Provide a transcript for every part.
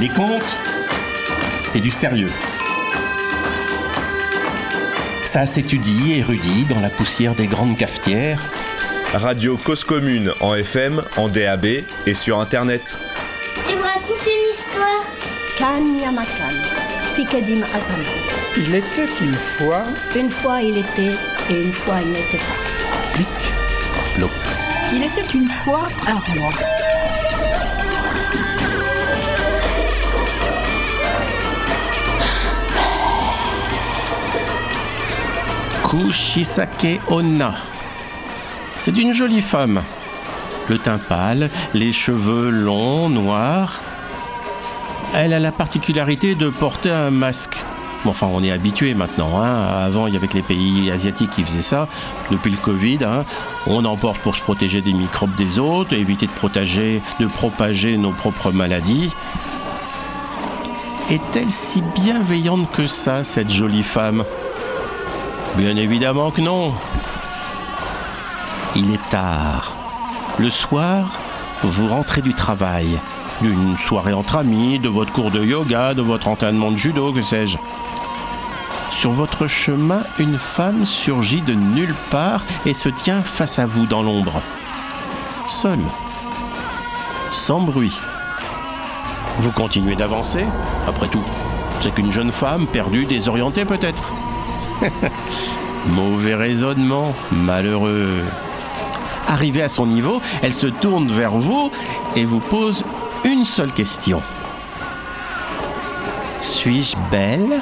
Les contes, c'est du sérieux. Ça s'étudie et érudit dans la poussière des grandes cafetières. Radio Cause Commune en FM, en DAB et sur Internet. Tu me racontes une histoire Kan Yamakan, Fikedim Azam. Il était une fois, Une fois il était et une fois il n'était pas. L'eau. Il était une fois un roi. Kushisake Onna. C'est une jolie femme. Le teint pâle, les cheveux longs, noirs. Elle a la particularité de porter un masque. Bon, enfin, on est habitué maintenant. hein. Avant, il y avait les pays asiatiques qui faisaient ça. Depuis le Covid, hein, on en porte pour se protéger des microbes des autres, éviter de propager nos propres maladies. Est-elle si bienveillante que ça, cette jolie femme? Bien évidemment que non. Il est tard. Le soir, vous rentrez du travail, d'une soirée entre amis, de votre cours de yoga, de votre entraînement de judo, que sais-je. Sur votre chemin, une femme surgit de nulle part et se tient face à vous dans l'ombre. Seule. Sans bruit. Vous continuez d'avancer, après tout. C'est qu'une jeune femme perdue, désorientée peut-être. Mauvais raisonnement, malheureux. Arrivée à son niveau, elle se tourne vers vous et vous pose une seule question. Suis-je belle?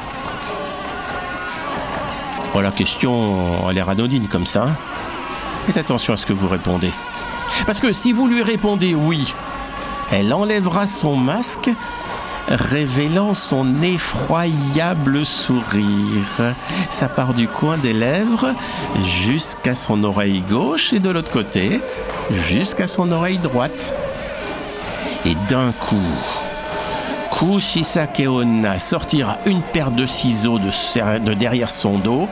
Oh, la question a l'air anodine comme ça. hein. Faites attention à ce que vous répondez. Parce que si vous lui répondez oui, elle enlèvera son masque, révélant son effroyable sourire. Ça part du coin des lèvres jusqu'à son oreille gauche et de l'autre côté jusqu'à son oreille droite. Et d'un coup, Kushisake Onna sortira une paire de ciseaux de, de derrière son dos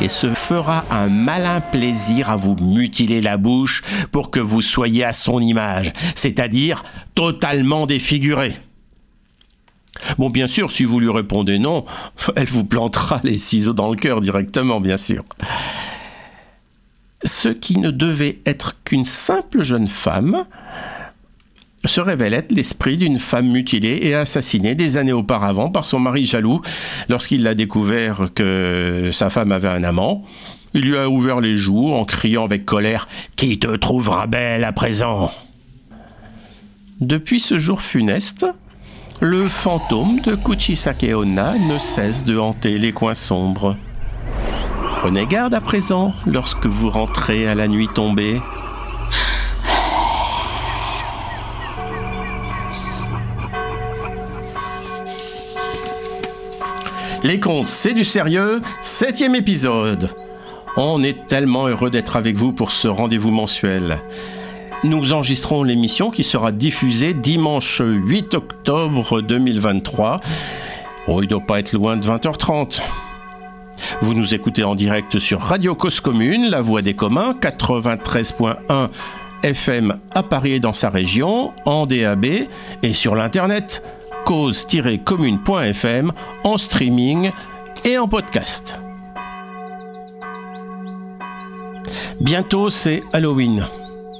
et se fera un malin plaisir à vous mutiler la bouche pour que vous soyez à son image, c'est-à-dire totalement défiguré. Bon, bien sûr, si vous lui répondez non, elle vous plantera les ciseaux dans le cœur directement, bien sûr. Ce qui ne devait être qu'une simple jeune femme se révèle être l'esprit d'une femme mutilée et assassinée des années auparavant par son mari jaloux lorsqu'il a découvert que sa femme avait un amant. Il lui a ouvert les joues en criant avec colère Qui te trouvera belle à présent? Depuis ce jour funeste, le fantôme de Kuchisake Onna ne cesse de hanter les coins sombres. Prenez garde à présent lorsque vous rentrez à la nuit tombée. Les contes, c'est du sérieux, septième épisode. On est tellement heureux d'être avec vous pour ce rendez-vous mensuel. Nous enregistrons l'émission qui sera diffusée dimanche 8 octobre 2023. Oh, il doit pas être loin de 20h30. Vous nous écoutez en direct sur Radio Cause Commune, la voix des communs, 93.1 FM à Paris et dans sa région, en DAB et sur l'internet cause-commune.fm en streaming et en podcast. Bientôt c'est Halloween.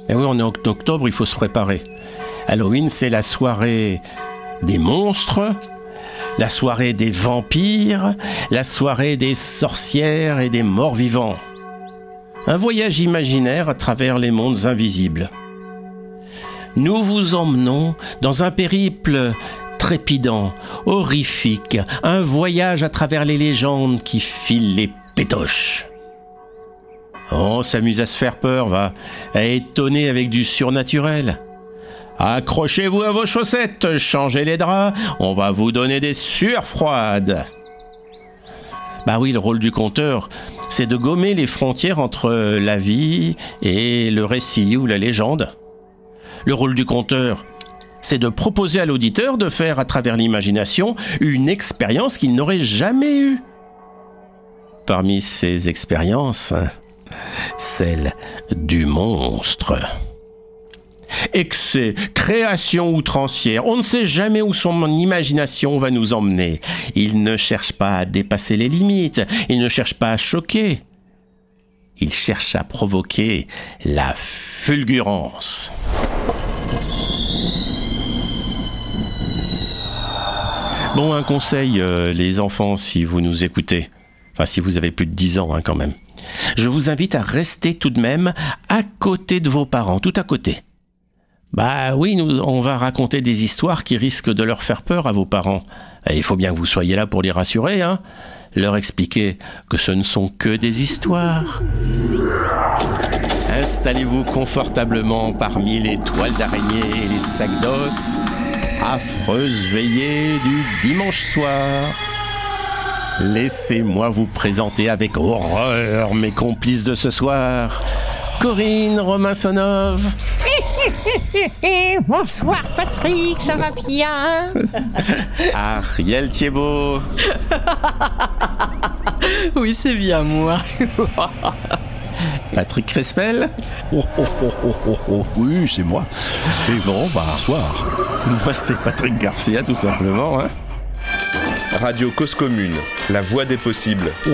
Et oui, on est en octobre, il faut se préparer. Halloween, c'est la soirée des monstres, la soirée des vampires, la soirée des sorcières et des morts vivants. Un voyage imaginaire à travers les mondes invisibles. Nous vous emmenons dans un périple trépidant, horrifique, un voyage à travers les légendes qui filent les pétoches. On s'amuse à se faire peur, va, à étonner avec du surnaturel. Accrochez-vous à vos chaussettes, changez les draps, on va vous donner des sueurs froides. Bah oui, le rôle du conteur, c'est de gommer les frontières entre la vie et le récit ou la légende. Le rôle du conteur, c'est de proposer à l'auditeur de faire à travers l'imagination une expérience qu'il n'aurait jamais eue. Parmi ces expériences, celle du monstre. excès, création outrancière. On ne sait jamais où son imagination va nous emmener. Il ne cherche pas à dépasser les limites, il ne cherche pas à choquer. Il cherche à provoquer la fulgurance. Bon, un conseil, euh, les enfants, si vous nous écoutez. Enfin, si vous avez plus de 10 ans, hein, quand même. Je vous invite à rester tout de même à côté de vos parents, tout à côté. Bah oui, nous, on va raconter des histoires qui risquent de leur faire peur à vos parents. Il faut bien que vous soyez là pour les rassurer, hein. Leur expliquer que ce ne sont que des histoires. Installez-vous confortablement parmi les toiles d'araignée et les sacs d'os. Affreuse veillée du dimanche soir. Laissez-moi vous présenter avec horreur mes complices de ce soir. Corinne Romansonov, Bonsoir Patrick, ça va bien? Ariel Thiebaud, Oui, c'est bien moi. Patrick Crespel. Oh, oh, oh, oh, oh, oh. Oui, c'est moi. Et bon, bah, soir. Moi, c'est Patrick Garcia, tout simplement. hein. Radio Cause Commune, la voix des possibles. Il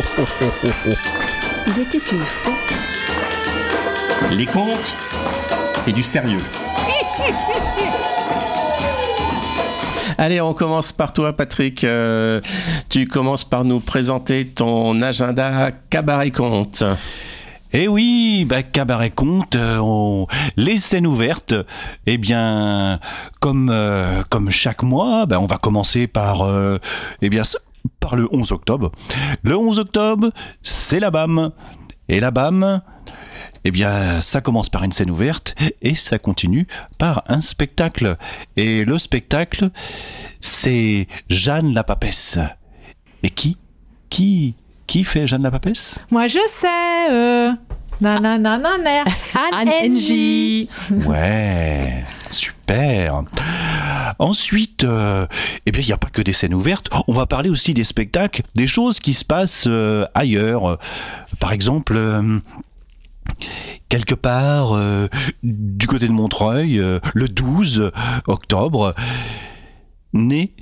était une fois. Les contes, c'est du sérieux. Allez, on commence par toi, Patrick. Euh, tu commences par nous présenter ton agenda cabaret conte. Eh oui, bah, cabaret conte, euh, les scènes ouvertes. Eh bien, comme, euh, comme chaque mois, bah, on va commencer par, euh, eh bien, par le 11 octobre. Le 11 octobre, c'est la BAM. Et la BAM, eh bien, ça commence par une scène ouverte et ça continue par un spectacle. Et le spectacle, c'est Jeanne la Papesse. Et qui? Qui? Qui fait Jeanne la Papesse Moi je sais. Euh... Anne. Ouais, super. Ensuite, euh, eh bien, il n'y a pas que des scènes ouvertes. On va parler aussi des spectacles, des choses qui se passent euh, ailleurs. Par exemple, euh, quelque part euh, du côté de Montreuil, euh, le 12 octobre, né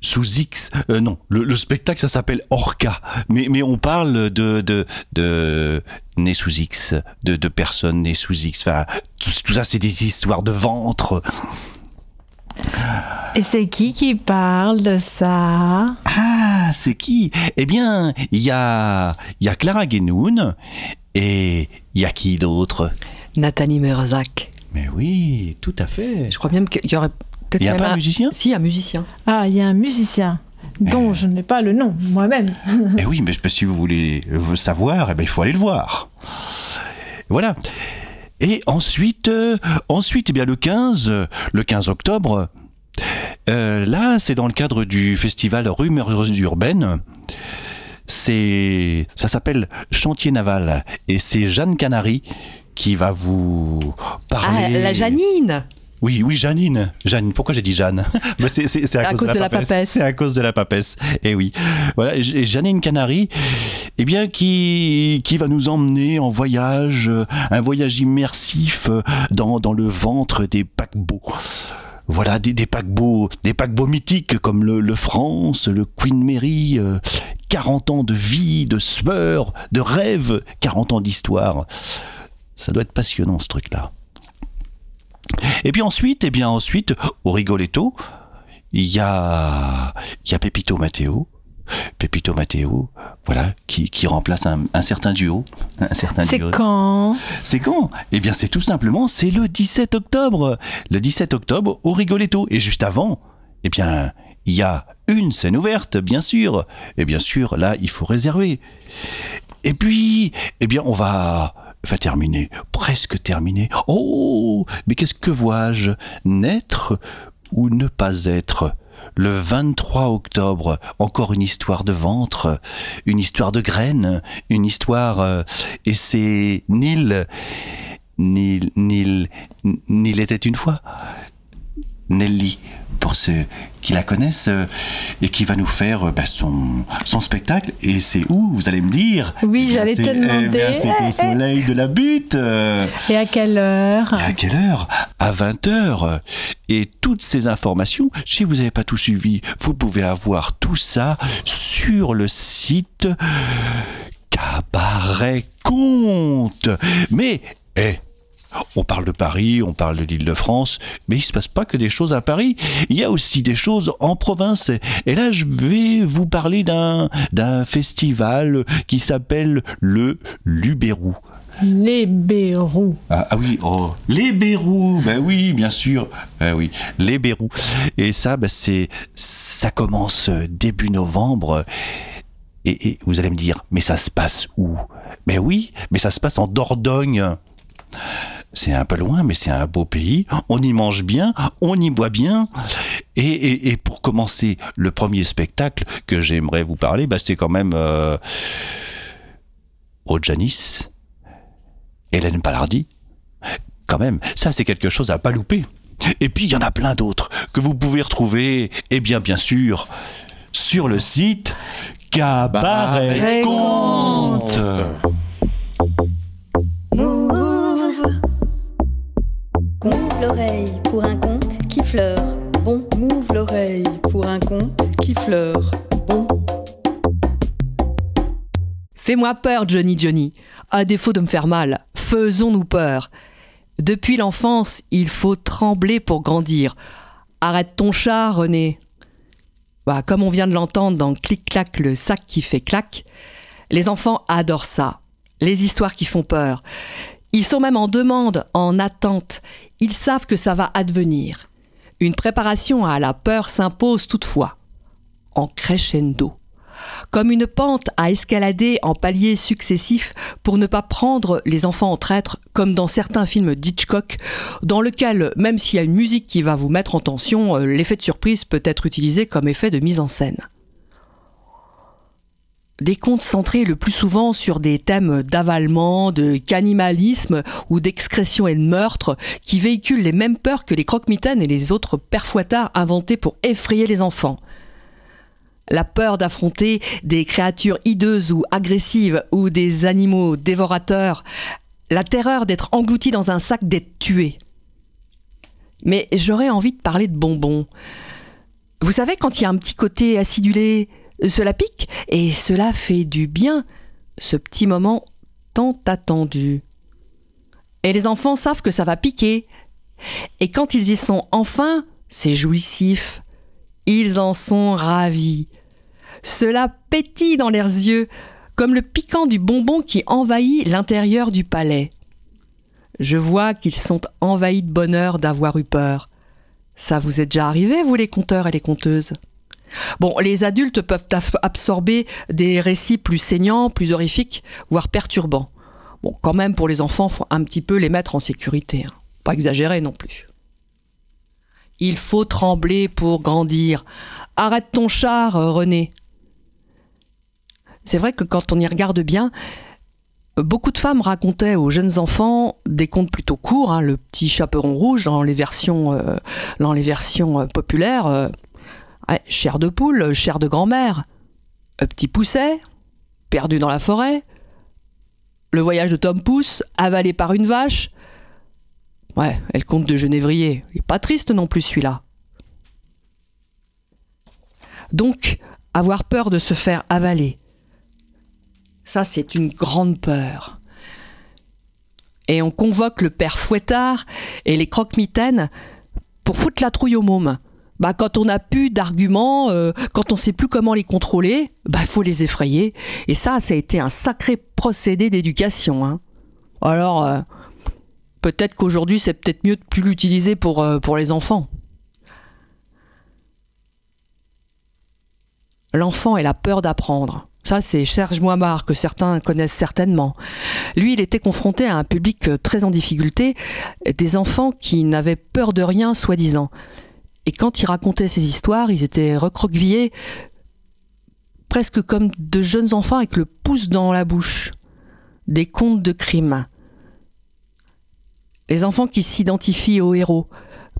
sous X. Euh, non, le, le spectacle, ça s'appelle Orca. Mais, mais on parle de, de, de né sous X, de, de personnes nées sous X. Enfin, tout, tout ça, c'est des histoires de ventre. Et c'est qui qui parle de ça? Ah, c'est qui? Eh bien, il y a, il y a Clara Guénoun et il y a qui d'autre? Nathalie Merzak. Mais oui, tout à fait. Je crois même qu'il y aurait Il n'y a pas un musicien? Si, un musicien. Ah, il y a un musicien dont je n'ai pas le nom moi-même. Eh oui, mais si vous voulez le savoir, eh ben, il faut aller le voir. Voilà. Et ensuite, euh, ensuite eh bien, le 15, euh, le 15 octobre, euh, là, c'est dans le cadre du festival Rumeurs urbaines. C'est, ça s'appelle Chantier Naval et c'est Jeanne Canary qui va vous Ah, parler. la Janine Oui, oui, Janine. Janine, pourquoi j'ai dit Jeanne Mais c'est, c'est- c'est à, cause, de la, papesse. C'est à cause de la papesse. Et oui. Voilà, et Janine Canary, eh bien, qui, qui va nous emmener en voyage, euh, un voyage immersif euh, dans, dans le ventre des paquebots. Voilà, des, des paquebots, des paquebots mythiques comme le, le France, le Queen Mary, euh, 40 ans de vie, de sueur, de rêve, 40 ans d'histoire. Ça doit être passionnant ce truc-là. Et puis ensuite, eh bien ensuite, au Rigoletto, il y a, il y a Pepito Matteo. Pepito Matteo, voilà, qui, qui remplace un, un certain duo. Un certain C'est duo. quand? C'est quand? Eh bien, c'est tout simplement, c'est le 17 octobre. Le 17 octobre au Rigoletto. Et juste avant, eh bien, il y a une scène ouverte, bien sûr. Et bien sûr, là, il faut réserver. Et puis, eh bien, on va, va terminer, presque terminer. Oh, mais qu'est-ce que vois-je Naître ou ne pas être? Le 23 octobre, encore une histoire de ventre, une histoire de graines, une histoire... euh, et c'est Nil... Nil... Nil... Nil était une fois Nelly, pour ceux qui la connaissent, euh, et qui va nous faire euh, bah, son, son spectacle. Et c'est où, vous allez me dire? Oui, Eh j'allais te eh demander. C'est au soleil de la butte. euh. Et à quelle heure? Et à quelle heure? À 20h. Et toutes ces informations, si vous n'avez pas tout suivi, vous pouvez avoir tout ça sur le site Cabaret Compte. Mais, eh, on parle de Paris, on parle de l'Île-de-France, mais il se passe pas que des choses à Paris. Il y a aussi des choses en province. Et là, je vais vous parler d'un d'un festival qui s'appelle le Lubérou. Les Bérous. Ah, ah oui, oh, les Bérous, ben oui, bien sûr, Ben oui, les Bérous. Et ça, ben c'est, ça commence début novembre. Et, et vous allez me dire, mais ça se passe où? Mais oui, mais ça se passe en Dordogne. C'est un peu loin, mais c'est un beau pays. On y mange bien, on y boit bien. Et, et- et pour commencer, le premier spectacle que j'aimerais vous parler, ben c'est quand même euh, au Janis. Hélène Palardi. Quand même, ça c'est quelque chose à pas louper. Et puis il y en a plein d'autres que vous pouvez retrouver, eh bien bien sûr, sur le site Cabaret Compte. Mouve l'oreille pour un conte qui fleure. Bon, mouve l'oreille pour un conte qui fleure. Bon. Fais-moi peur, Johnny Johnny. À défaut de me faire mal, faisons-nous peur. Depuis l'enfance, il faut trembler pour grandir. Arrête ton chat, René. Bah, comme on vient de l'entendre dans Clic-clac, le sac qui fait clac, les enfants adorent ça. Les histoires qui font peur. Ils sont même en demande, en attente. Ils savent que ça va advenir. Une préparation à la peur s'impose toutefois, en crescendo comme une pente à escalader en paliers successifs pour ne pas prendre les enfants en traître, comme dans certains films d'Hitchcock, dans lequel, même s'il y a une musique qui va vous mettre en tension, euh, l'effet de surprise peut être utilisé comme effet de mise en scène. Des contes centrés le plus souvent sur des thèmes d'avalement, de cannibalisme ou d'excrétion et de meurtre qui véhiculent les mêmes peurs que les croque-mitaines et les autres pères fouettards inventés pour effrayer les enfants la peur d'affronter des créatures hideuses ou agressives ou des animaux dévorateurs, la terreur d'être englouti dans un sac, d'être tué. Mais j'aurais envie de parler de bonbons. Vous savez, quand il y a un petit côté acidulé, cela pique et cela fait du bien, ce petit moment tant attendu. Et les enfants savent que ça va piquer. Et quand ils y sont enfin, c'est jouissif. Ils en sont ravis. Cela pétille dans leurs yeux, comme le piquant du bonbon qui envahit l'intérieur du palais. Je vois qu'ils sont envahis de bonheur d'avoir eu peur. Ça vous est déjà arrivé, vous les conteurs et les conteuses? Bon, les adultes peuvent absorber des récits plus saignants, plus horrifiques, voire perturbants. Bon, quand même, pour les enfants, faut un petit peu les mettre en sécurité. Hein. Pas exagérer non plus. Il faut trembler pour grandir. Arrête ton char, René. C'est vrai que quand on y regarde bien, beaucoup de femmes racontaient aux jeunes enfants des contes plutôt courts, hein, le petit chaperon rouge dans les versions, euh, euh, populaires, euh, chair de poule, chair de grand-mère, un petit pousset, perdu dans la forêt, le voyage de Tom Pouce, avalé par une vache. Ouais, elle compte de Genévrier. Il est pas triste non plus celui-là. Donc, avoir peur de se faire avaler, ça c'est une grande peur. Et on convoque le père Fouettard et les croque-mitaines pour foutre la trouille au môme. Bah, quand on n'a plus d'arguments, euh, quand on sait plus comment les contrôler, bah faut les effrayer. Et ça, ça a été un sacré procédé d'éducation. Hein. Alors, euh, peut-être qu'aujourd'hui, c'est peut-être mieux de plus l'utiliser pour, euh, pour les enfants. L'enfant et la peur d'apprendre. Ça, c'est Serge Moimard, que certains connaissent certainement. Lui, il était confronté à un public très en difficulté, des enfants qui n'avaient peur de rien, soi-disant. Et quand il racontait ces histoires, ils étaient recroquevillés, presque comme de jeunes enfants avec le pouce dans la bouche. Des contes de crimes. Les enfants qui s'identifient aux héros,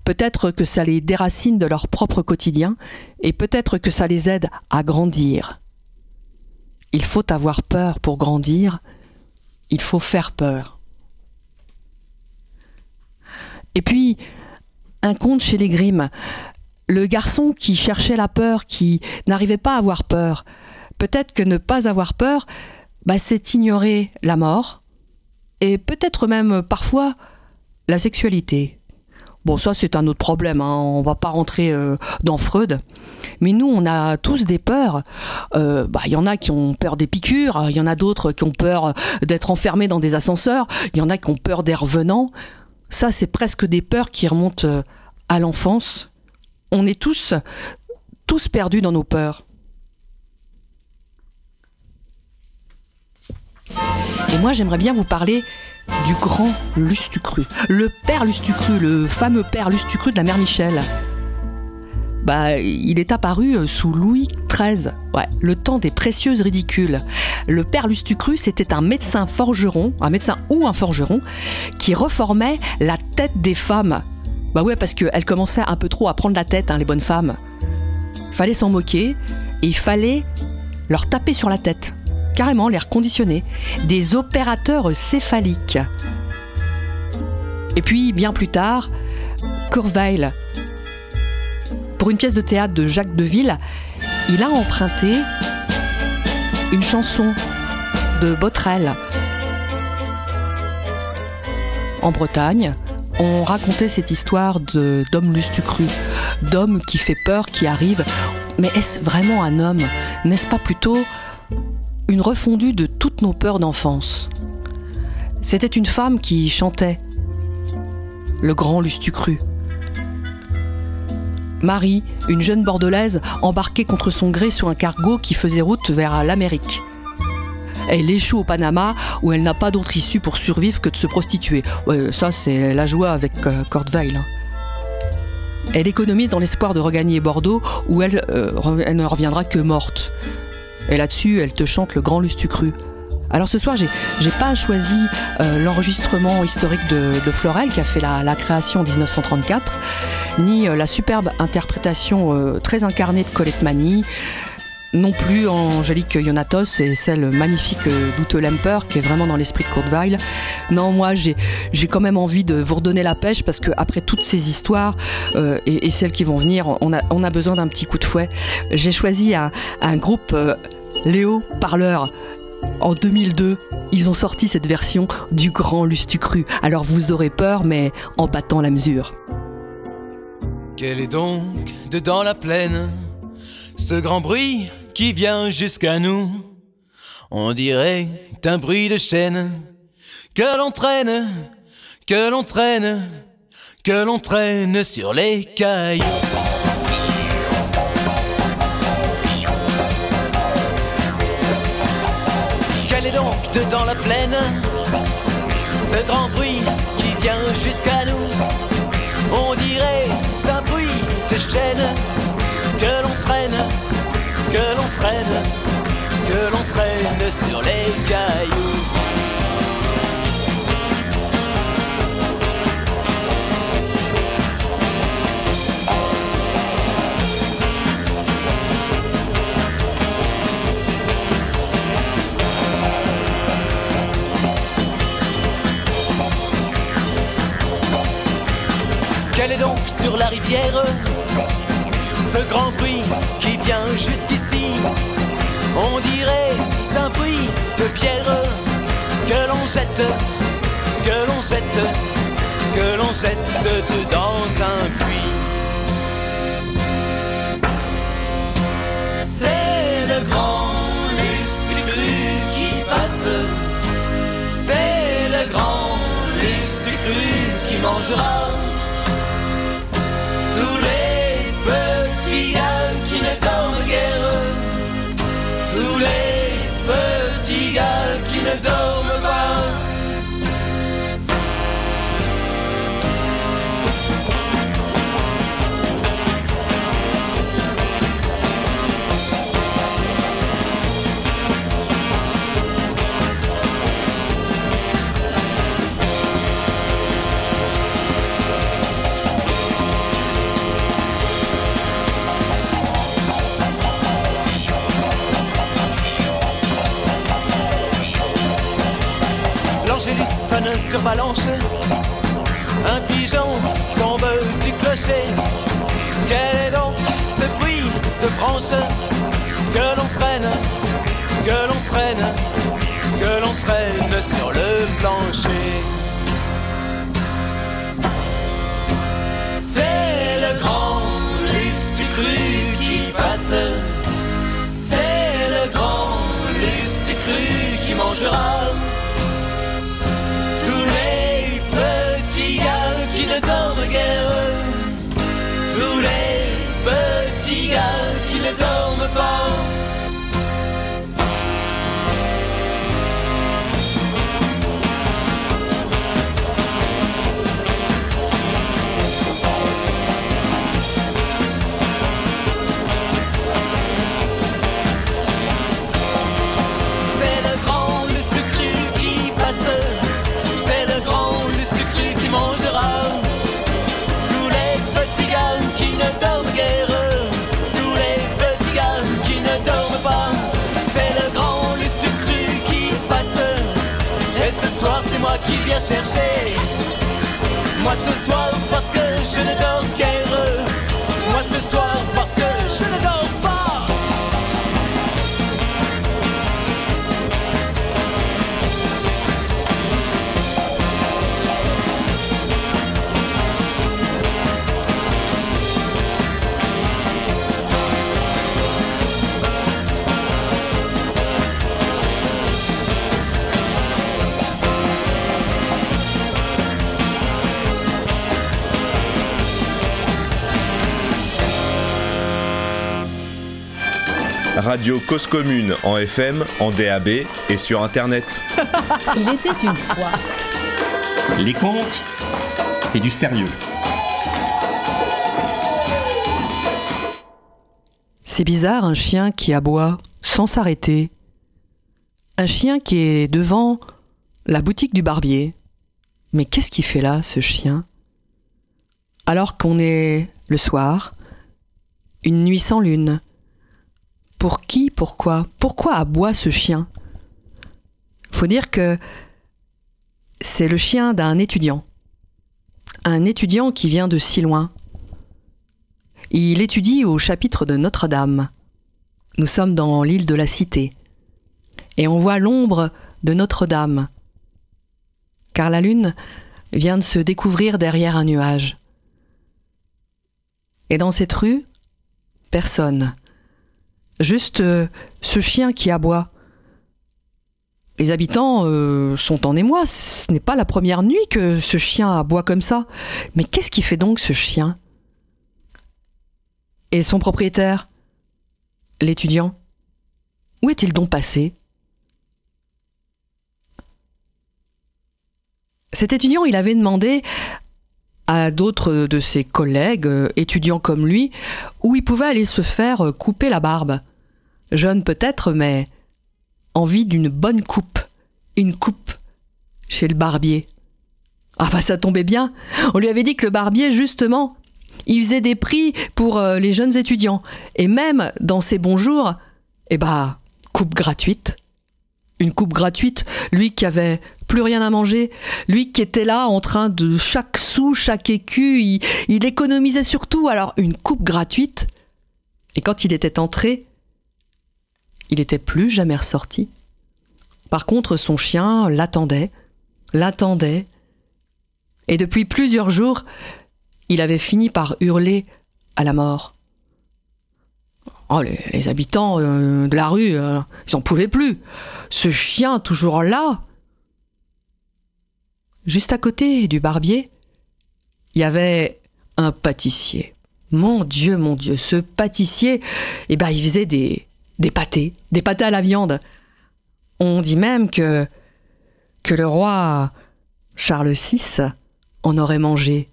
Peut-être que ça les déracine de leur propre quotidien et peut-être que ça les aide à grandir. Il faut avoir peur pour grandir, il faut faire peur. Et puis, un conte chez les Grimm, le garçon qui cherchait la peur, qui n'arrivait pas à avoir peur. Peut-être que ne pas avoir peur, bah, c'est ignorer la mort, et peut-être même parfois la sexualité. Bon, ça c'est un autre problème, hein. on va pas rentrer euh, dans Freud. Mais nous, on a tous des peurs. Euh, bah, il y en a qui ont peur des piqûres, il y en a d'autres qui ont peur d'être enfermés dans des ascenseurs, il y en a qui ont peur des revenants. Ça, c'est presque des peurs qui remontent euh, à l'enfance. On est tous, tous perdus dans nos peurs. Et moi, j'aimerais bien vous parler du grand Lustucru. Le père Lustucru, le fameux père Lustucru de la mère Michel. Bah, il est apparu euh, sous Louis XIII, le temps des précieuses ridicules. Le père Lustucru, c'était un médecin forgeron, un médecin ou un forgeron, qui reformait la tête des femmes. Bah ouais, parce qu'elles commençaient un peu trop à prendre la tête, hein, les bonnes femmes. Il fallait s'en moquer et il fallait leur taper sur la tête carrément l'air conditionné, des opérateurs céphaliques. Et puis, bien plus tard, Courveil. Pour une pièce de théâtre de Jacques Deville, il a emprunté une chanson de Botrel. En Bretagne, on racontait cette histoire d'homme lustucru, d'homme qui fait peur, qui arrive. Mais est-ce vraiment un homme? N'est-ce pas plutôt une refondue de toutes nos peurs d'enfance? C'était une femme qui chantait le grand Lustucru. Marie, une jeune bordelaise embarquée contre son gré sur un cargo qui faisait route vers l'Amérique. Elle échoue au Panama où elle n'a pas d'autre issue pour survivre que de se prostituer. ça, c'est la joie avec euh, hein. Elle économise dans l'espoir de regagner Bordeaux où elle, euh, elle ne reviendra que morte. Et là-dessus, elle te chante le grand Lustucru. Alors ce soir, j'ai pas choisi euh, l'enregistrement historique de, Florel qui a fait la, création en 1934, ni euh, la superbe interprétation euh, très incarnée de Colette Mani, non plus Angélique Yonatos et celle magnifique d'Ute Lemper qui est vraiment dans l'esprit de Courteveil. Non, moi j'ai quand même envie de vous redonner la pêche parce qu'après toutes ces histoires et, celles qui vont venir, on a, on besoin d'un petit coup de fouet. J'ai choisi un, un groupe Léo Parleur. En 2002, ils ont sorti cette version du grand Lustucru. Alors vous aurez peur, mais en battant la mesure. Quel est donc dedans la plaine ce grand bruit qui vient jusqu'à nous On dirait un bruit de chaîne que l'on traîne, que l'on traîne, que l'on traîne sur les cailloux. dans la plaine. Ce grand bruit qui vient jusqu'à nous, on dirait que l'on traîne, que l'on traîne, que l'on traîne sur les cailloux. Quel est donc sur la rivière ce grand bruit qui vient jusqu'ici. On dirait un bruit de pierre que l'on jette, que l'on jette, que l'on jette dans un puits. C'est le grand lustre qui passe, c'est le grand lustre qui mangera Jeanne sur Balanche, un pigeon tombe du clocher. Quel est donc ce bruit de branche que l'on traîne, que l'on traîne, que l'on traîne sur le plancher? C'est le grand lys du cru qui passe. C'est le grand lys du cru qui mangera ne dorment Moi ce soir, parce que je ne dors guère. Moi ce soir, parce Radio Cause Commune en FM, en DAB et sur Internet. Il était une fois. Les contes, c'est du sérieux. C'est bizarre, un chien qui aboie sans s'arrêter. Un chien qui est devant la boutique du barbier. Mais qu'est-ce qu'il fait là, ce chien? Alors qu'on est le soir, une nuit sans lune. Pour qui Pourquoi Pourquoi aboie ce chien? Faut dire que c'est le chien d'un étudiant. Un étudiant qui vient de si loin. Il étudie au chapitre de Notre-Dame. Nous sommes dans l'île de la Cité. Et on voit l'ombre de Notre-Dame. Car la lune vient de se découvrir derrière un nuage. Et dans cette rue, personne. Juste euh, ce chien qui aboie. Les habitants euh, sont en émoi. Ce n'est pas la première nuit que ce chien aboie comme ça. Mais qu'est-ce qui fait donc ce chien? Et son propriétaire? L'étudiant? Où est-il donc passé? Cet étudiant, il avait demandé à d'autres de ses collègues, euh, étudiants comme lui, où il pouvait aller se faire euh, couper la barbe. Jeune peut-être, mais envie d'une bonne coupe. Une coupe chez le barbier. Ah bah ça tombait bien. On lui avait dit que le barbier, justement, il faisait des prix pour euh, les jeunes étudiants. Et même dans ses bons jours, eh bah, coupe gratuite. Une coupe gratuite, lui qui avait plus rien à manger, lui qui était là en train de chaque sou, chaque écu, il, il économisait surtout, alors une coupe gratuite. Et quand il était entré, il n'était plus jamais ressorti. Par contre, son chien l'attendait, l'attendait, et depuis plusieurs jours, il avait fini par hurler à la mort. Oh, les, habitants euh, de la rue, euh, ils n'en pouvaient plus. Ce chien toujours là. Juste à côté du barbier, il y avait un pâtissier. Mon Dieu, mon Dieu, ce pâtissier, eh ben, il faisait des, des pâtés, des pâtés à la viande. On dit même que le roi Charles VI en aurait mangé.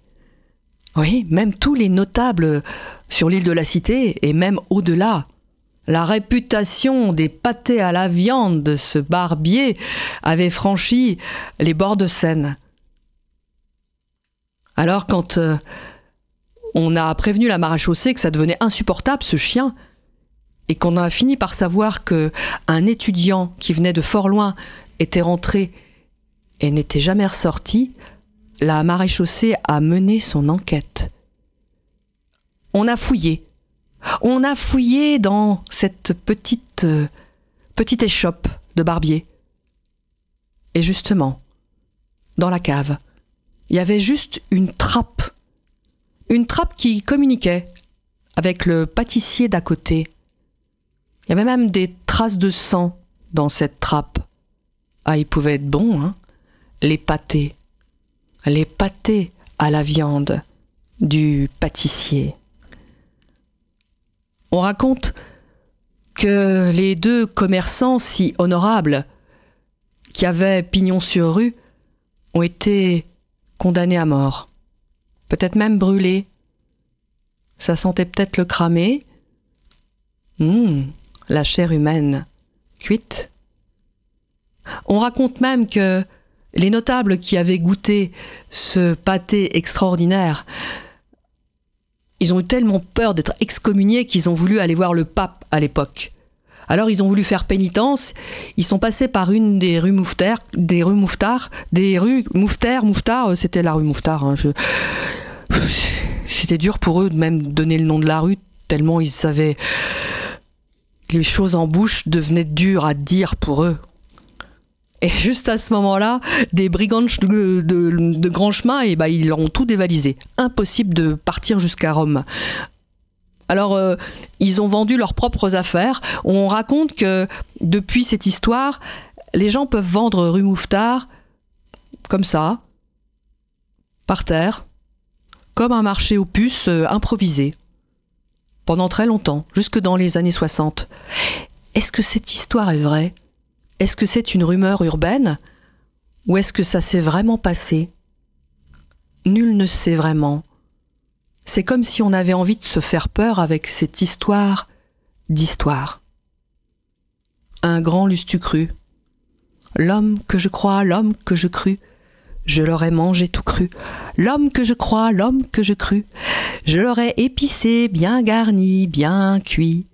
Oui, même tous les notables sur l'île de la Cité et même au-delà. La réputation des pâtés à la viande de ce barbier avait franchi les bords de Seine. Alors quand euh, on a prévenu la maréchaussée que ça devenait insupportable ce chien, et qu'on a fini par savoir que un étudiant qui venait de fort loin était rentré et n'était jamais ressorti, la maréchaussée a mené son enquête. On a fouillé. On a fouillé dans cette petite euh, petite échoppe de barbier. Et justement, dans la cave, il y avait juste une trappe. Une trappe qui communiquait avec le pâtissier d'à côté. Il y avait même des traces de sang dans cette trappe. Ah, il pouvait être bon, hein Les pâtés. Les pâtés à la viande du pâtissier. On raconte que les deux commerçants si honorables, qui avaient pignon sur rue, ont été condamnés à mort, peut-être même brûlés. Ça sentait peut-être le cramé. Hum, la chair humaine, cuite. On raconte même que les notables qui avaient goûté ce pâté extraordinaire ils ont eu tellement peur d'être excommuniés qu'ils ont voulu aller voir le pape à l'époque. Alors ils ont voulu faire pénitence, ils sont passés par une des rues Mouffetard, des rues Mouffetard, des rues euh, c'était la rue Mouffetard. Hein, c'était dur pour eux de même donner le nom de la rue, tellement ils savaient... Les choses en bouche devenaient dures à dire pour eux. Et juste à ce moment-là, des brigands de, grand chemin, et bah, ils ont tout dévalisé. Impossible de partir jusqu'à Rome. Alors, euh, ils ont vendu leurs propres affaires. On raconte que depuis cette histoire, les gens peuvent vendre rue Mouffetard comme ça, par terre, comme un marché aux puces euh, improvisé, pendant très longtemps, jusque dans les années 60. Est-ce que cette histoire est vraie? Est-ce que c'est une rumeur urbaine ou est-ce que ça s'est vraiment passé? Nul ne sait vraiment. C'est comme si on avait envie de se faire peur avec cette histoire d'histoire. Un grand lustucru. L'homme que je crois, l'homme que je crus. Je l'aurais mangé tout cru. L'homme que je crois, l'homme que je crus. Je l'aurais épicé, bien garni, bien cuit,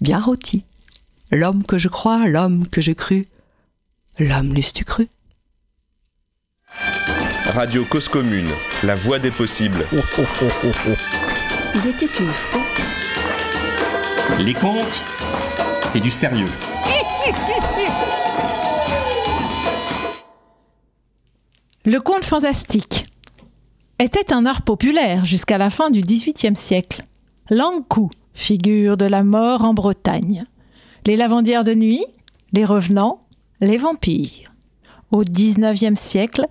bien rôti. L'homme que je crois, l'homme que je crus. L'homme l'eus-tu cru? Radio Cause Commune, la voix des possibles. Il était une fois. Les contes, c'est du sérieux. Le conte fantastique était un art populaire jusqu'à la fin du XVIIIe siècle. L'Ankou, figure de la mort en Bretagne les lavandières de nuit, les revenants, les vampires. Au XIXe siècle,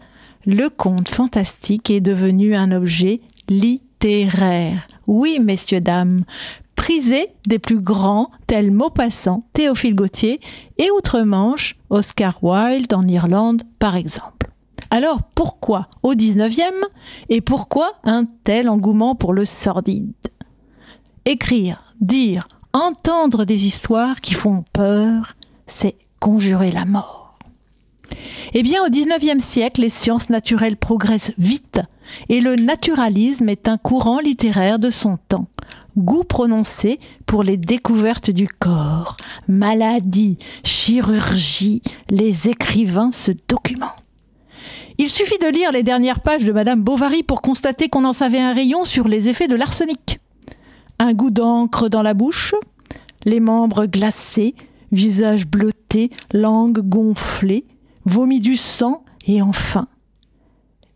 le conte fantastique est devenu un objet littéraire. Oui, messieurs, dames, prisé des plus grands tels Maupassant, Théophile Gautier et Outre-Manche, Oscar Wilde en Irlande, par exemple. Alors pourquoi au XIXe et pourquoi un tel engouement pour le sordide? Écrire, dire, entendre des histoires qui font peur, c'est conjurer la mort. Eh bien, au XIXe siècle, les sciences naturelles progressent vite et le naturalisme est un courant littéraire de son temps. Goût prononcé pour les découvertes du corps, maladie, chirurgie, les écrivains se documentent. Il suffit de lire les dernières pages de Madame Bovary pour constater qu'on en savait un rayon sur les effets de l'arsenic un goût d'encre dans la bouche, les membres glacés, visage bleuté, langue gonflée, vomi du sang et enfin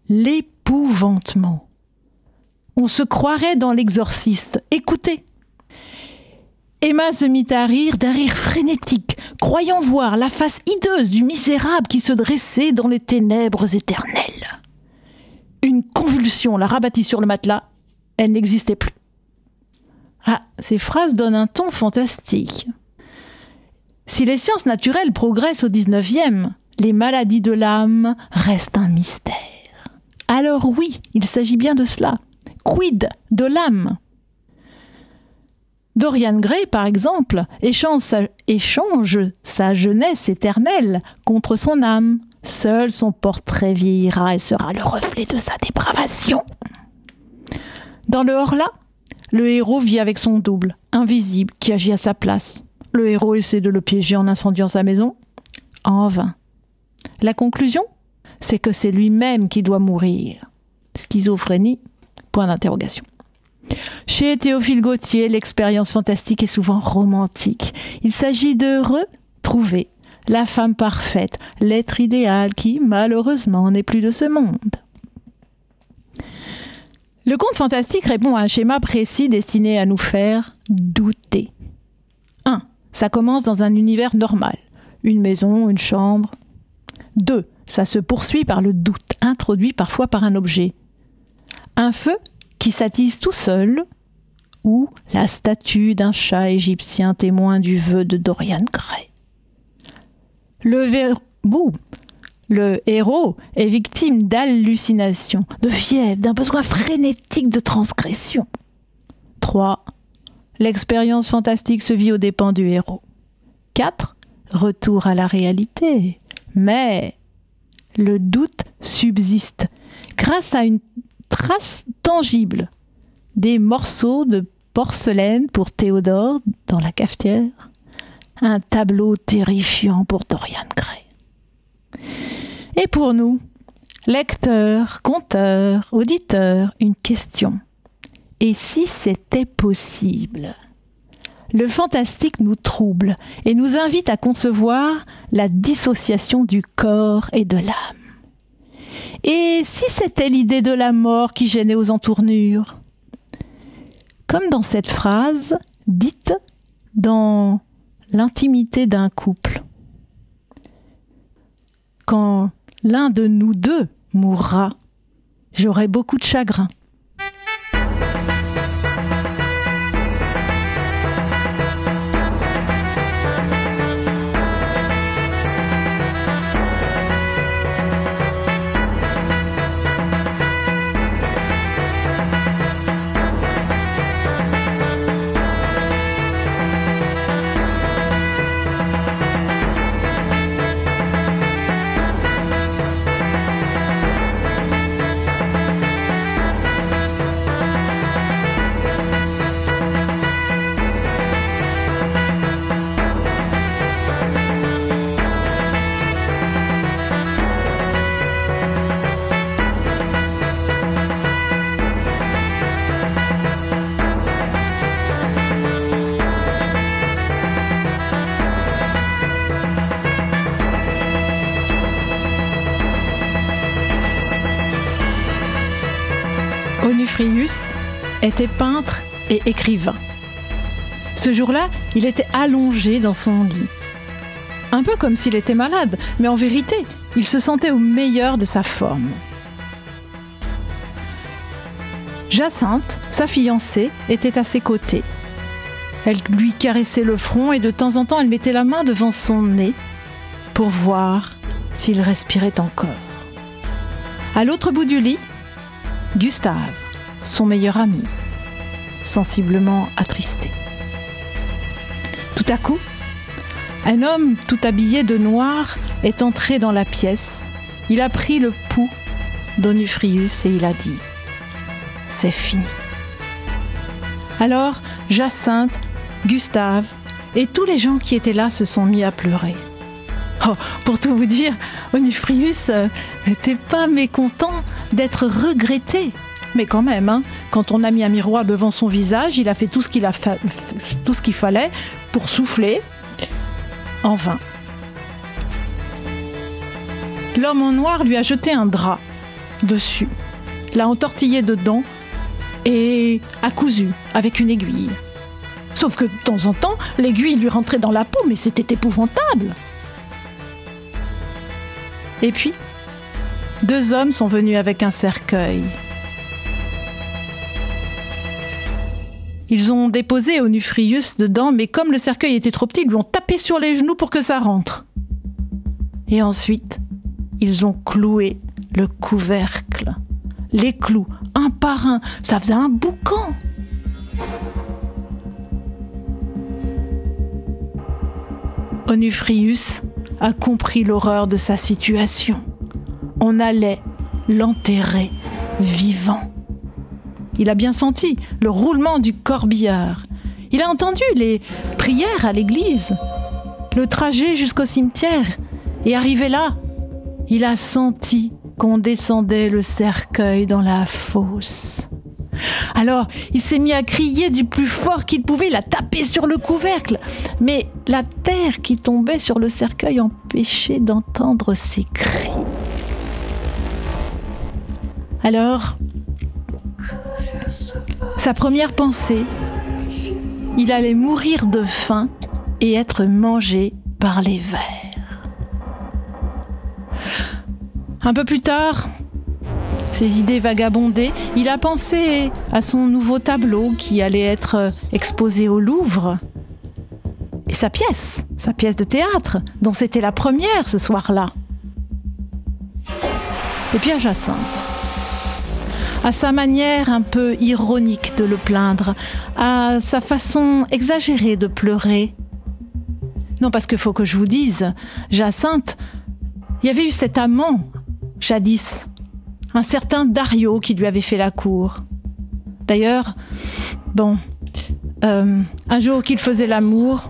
l'épouvantement. On se croirait dans l'exorciste. Écoutez. Emma se mit à rire d'un rire frénétique, croyant voir la face hideuse du misérable qui se dressait dans les ténèbres éternelles. Une convulsion la rabattit sur le matelas. Elle n'existait plus. Ah, ces phrases donnent un ton fantastique. Si les sciences naturelles progressent au 19e, les maladies de l'âme restent un mystère. Alors oui, il s'agit bien de cela. Quid de l'âme? Dorian Gray, par exemple, échange sa, jeunesse éternelle contre son âme. Seul son portrait vieillira et sera le reflet de sa dépravation. Dans le Horla, le héros vit avec son double, invisible, qui agit à sa place. Le héros essaie de le piéger en incendiant sa maison. En vain. La conclusion? C'est que c'est lui-même qui doit mourir. Schizophrénie? Point d'interrogation. Chez Théophile Gautier, l'expérience fantastique est souvent romantique. Il s'agit de retrouver la femme parfaite, l'être idéal qui, malheureusement, n'est plus de ce monde. Le conte fantastique répond à un schéma précis destiné à nous faire douter. 1. Ça commence dans un univers normal. Une maison, une chambre. 2. Ça se poursuit par le doute, introduit parfois par un objet. Un feu qui s'attise tout seul, ou la statue d'un chat égyptien témoin du vœu de Dorian Gray. Le, le héros est victime d'hallucinations, de fièvre, d'un besoin frénétique de transgression. 3. L'expérience fantastique se vit aux dépens du héros. 4. Retour à la réalité. Mais le doute subsiste grâce à une trace tangible. Des morceaux de porcelaine pour Théodore dans la cafetière. Un tableau terrifiant pour Dorian Gray. Et pour nous, lecteurs, conteurs, auditeurs, une question. Et si c'était possible? Le fantastique nous trouble et nous invite à concevoir la dissociation du corps et de l'âme. Et si c'était l'idée de la mort qui gênait aux entournures? Comme dans cette phrase dite dans l'intimité d'un couple. L'un de nous deux mourra, j'aurai beaucoup de chagrin. Était peintre et écrivain. Ce jour-là, il était allongé dans son lit. Un peu comme s'il était malade, mais en vérité, il se sentait au meilleur de sa forme. Jacinthe, sa fiancée, était à ses côtés. Elle lui caressait le front et de temps en temps elle mettait la main devant son nez pour voir s'il respirait encore. À l'autre bout du lit, Gustave, son meilleur ami, sensiblement attristé. Tout à coup, un homme tout habillé de noir est entré dans la pièce. Il a pris le pouls d'Onufrius et il a dit C'est fini. Alors Jacinthe, Gustave et tous les gens qui étaient là se sont mis à pleurer. Oh, pour tout vous dire, Onufrius euh, n'était pas mécontent d'être regretté mais quand même, hein, quand on a mis un miroir devant son visage, il a fait tout ce qu'il a tout ce qu'il fallait pour souffler en vain. L'homme en noir lui a jeté un drap dessus, l'a entortillé dedans et a cousu avec une aiguille. Sauf que de temps en temps, l'aiguille lui rentrait dans la peau, mais c'était épouvantable. Et puis, deux hommes sont venus avec un cercueil. Ils ont déposé Onufrius dedans, mais comme le cercueil était trop petit, ils lui ont tapé sur les genoux pour que ça rentre. Et ensuite, ils ont cloué le couvercle. Les clous, un par un, ça faisait un boucan. Onufrius a compris l'horreur de sa situation. On allait l'enterrer vivant. Il a bien senti le roulement du corbillard. Il a entendu les prières à l'église, le trajet jusqu'au cimetière. Et arrivé là, il a senti qu'on descendait le cercueil dans la fosse. Alors, il s'est mis à crier du plus fort qu'il pouvait, il a tapé sur le couvercle, mais la terre qui tombait sur le cercueil empêchait d'entendre ses cris. Alors, sa première pensée, il allait mourir de faim et être mangé par les vers. Un peu plus tard, ses idées vagabondaient, il a pensé à son nouveau tableau qui allait être exposé au Louvre. Et sa pièce, sa pièce de théâtre, dont c'était la première ce soir-là. Et puis à Jacinthe à sa manière un peu ironique de le plaindre, à sa façon exagérée de pleurer. Non, parce qu'il faut que je vous dise, Jacinthe, il y avait eu cet amant, jadis, un certain Dario qui lui avait fait la cour. D'ailleurs, bon, euh, un jour qu'il faisait l'amour,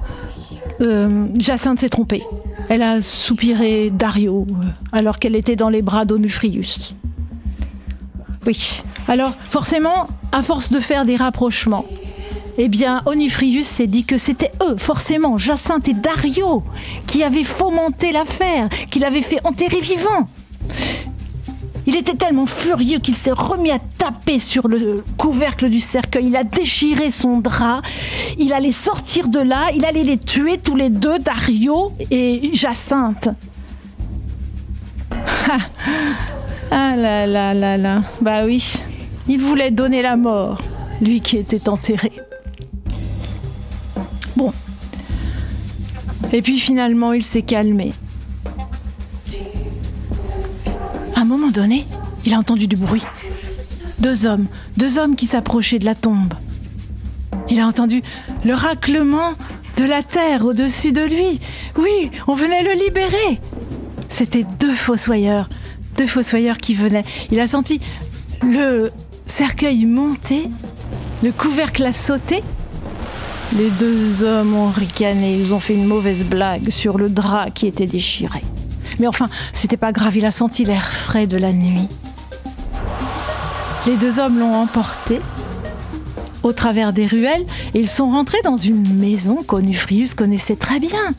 euh, Jacinthe s'est trompée. Elle a soupiré Dario euh, alors qu'elle était dans les bras d'Onufrius. Oui. Alors, forcément, à force de faire des rapprochements, eh bien, Onifrius s'est dit que c'était eux, forcément, Jacinthe et Dario, qui avaient fomenté l'affaire, qui l'avaient fait enterrer vivant. Il était tellement furieux qu'il s'est remis à taper sur le couvercle du cercueil. Il a déchiré son drap. Il allait sortir de là. Il allait les tuer tous les deux, Dario et Jacinthe. Ah là là là là. Bah oui, il voulait donner la mort, lui qui était enterré. Bon. Et puis finalement, il s'est calmé. À un moment donné, il a entendu du bruit. Deux hommes, deux hommes qui s'approchaient de la tombe. Il a entendu le raclement de la terre au-dessus de lui. Oui, on venait le libérer. C'était deux fossoyeurs deux fossoyeurs qui venaient. Il a senti le cercueil monter, le couvercle a sauté. Les deux hommes ont ricané, ils ont fait une mauvaise blague sur le drap qui était déchiré. Mais enfin, c'était pas grave, il a senti l'air frais de la nuit. Les deux hommes l'ont emporté au travers des ruelles et ils sont rentrés dans une maison qu'Onufrius connaissait très bien.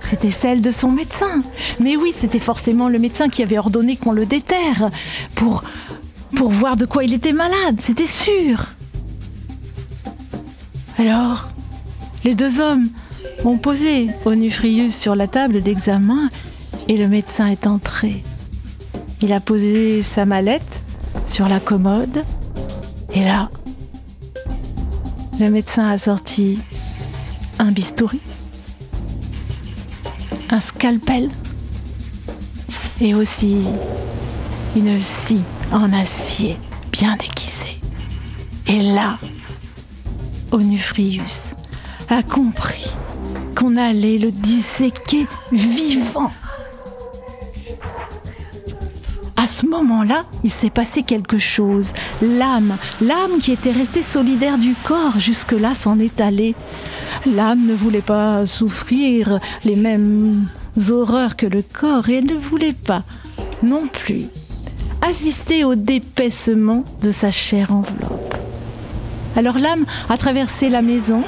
C'était celle de son médecin. Mais oui, c'était forcément le médecin qui avait ordonné qu'on le déterre pour pour voir de quoi il était malade, c'était sûr. Alors, les deux hommes ont posé Onufrius sur la table d'examen et le médecin est entré. Il a posé sa mallette sur la commode et là, le médecin a sorti un bistouri un scalpel et aussi une scie en acier bien déguisée. Et là, Onufrius a compris qu'on allait le disséquer vivant. À ce moment-là, il s'est passé quelque chose. L'âme, l'âme qui était restée solidaire du corps jusque-là s'en est allée. L'âme ne voulait pas souffrir les mêmes horreurs que le corps et elle ne voulait pas non plus assister au dépaissement de sa chère enveloppe. Alors l'âme a traversé la maison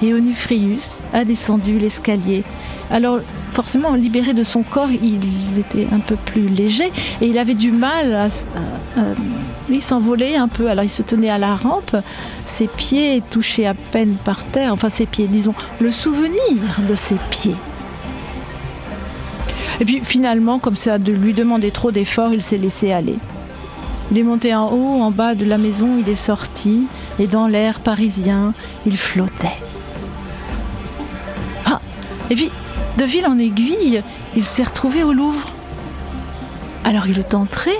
et Onufrius a descendu l'escalier. Alors forcément, libéré de son corps, il était un peu plus léger et il avait du mal à, s'envoler un peu. Alors il se tenait à la rampe, ses pieds touchaient à peine par terre, enfin ses pieds, disons, le souvenir de ses pieds. Et puis finalement, comme ça de lui demander trop d'efforts, il s'est laissé aller. Il est monté en haut, en bas de la maison, il est sorti, et dans l'air parisien, il flottait. Ah Et puis, de ville en aiguille, il s'est retrouvé au Louvre. Alors il est entré,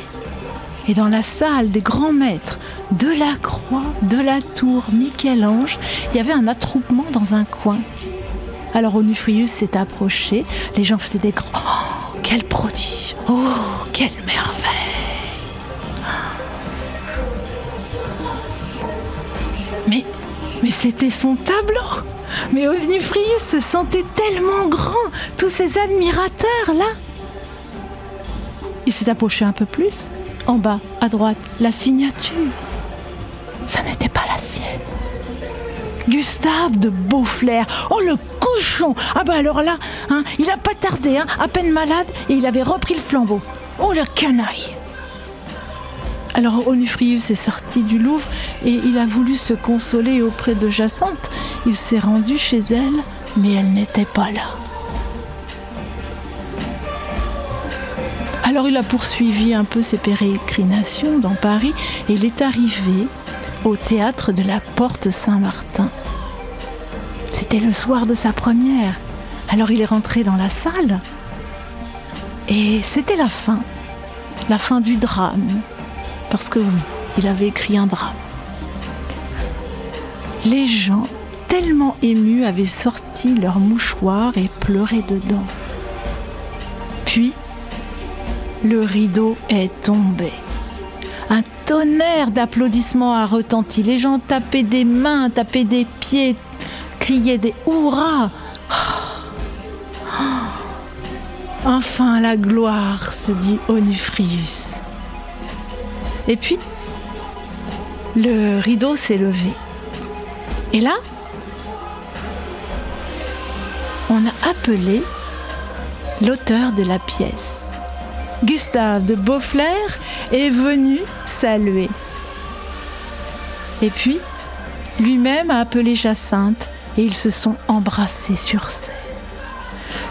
et dans la salle des grands maîtres, de la croix, de la tour, Michel-Ange, il y avait un attroupement dans un coin. Alors Onufrius s'est approché, les gens faisaient des grands Oh, quel prodige Oh, quelle merveille Mais, mais c'était son tableau mais Onufrius se sentait tellement grand, tous ces admirateurs là. il s'est approché un peu plus. En bas, à droite, la signature. Ça n'était pas la sienne. Gustave de Beauflair. Oh le cochon Ah bah alors là, hein, il a pas tardé, hein, à peine malade, et il avait repris le flambeau. Oh le canaille alors Onufrius est sorti du Louvre et il a voulu se consoler auprès de Jacinthe. Il s'est rendu chez elle, mais elle n'était pas là. Alors il a poursuivi un peu ses pérégrinations dans Paris et il est arrivé au théâtre de la Porte Saint-Martin. C'était le soir de sa première. Alors il est rentré dans la salle et c'était la fin, la fin du drame. Parce que oui, il avait écrit un drame. Les gens, tellement émus, avaient sorti leurs mouchoirs et pleuré dedans. Puis, le rideau est tombé. Un tonnerre d'applaudissements a retenti. Les gens tapaient des mains, tapaient des pieds, criaient des hurrahs. Enfin la gloire, se dit Onufrius. Et puis, le rideau s'est levé. Et là, on a appelé l'auteur de la pièce. Gustave de Beauflair est venu saluer. Et puis, lui-même a appelé Jacinthe et ils se sont embrassés sur scène.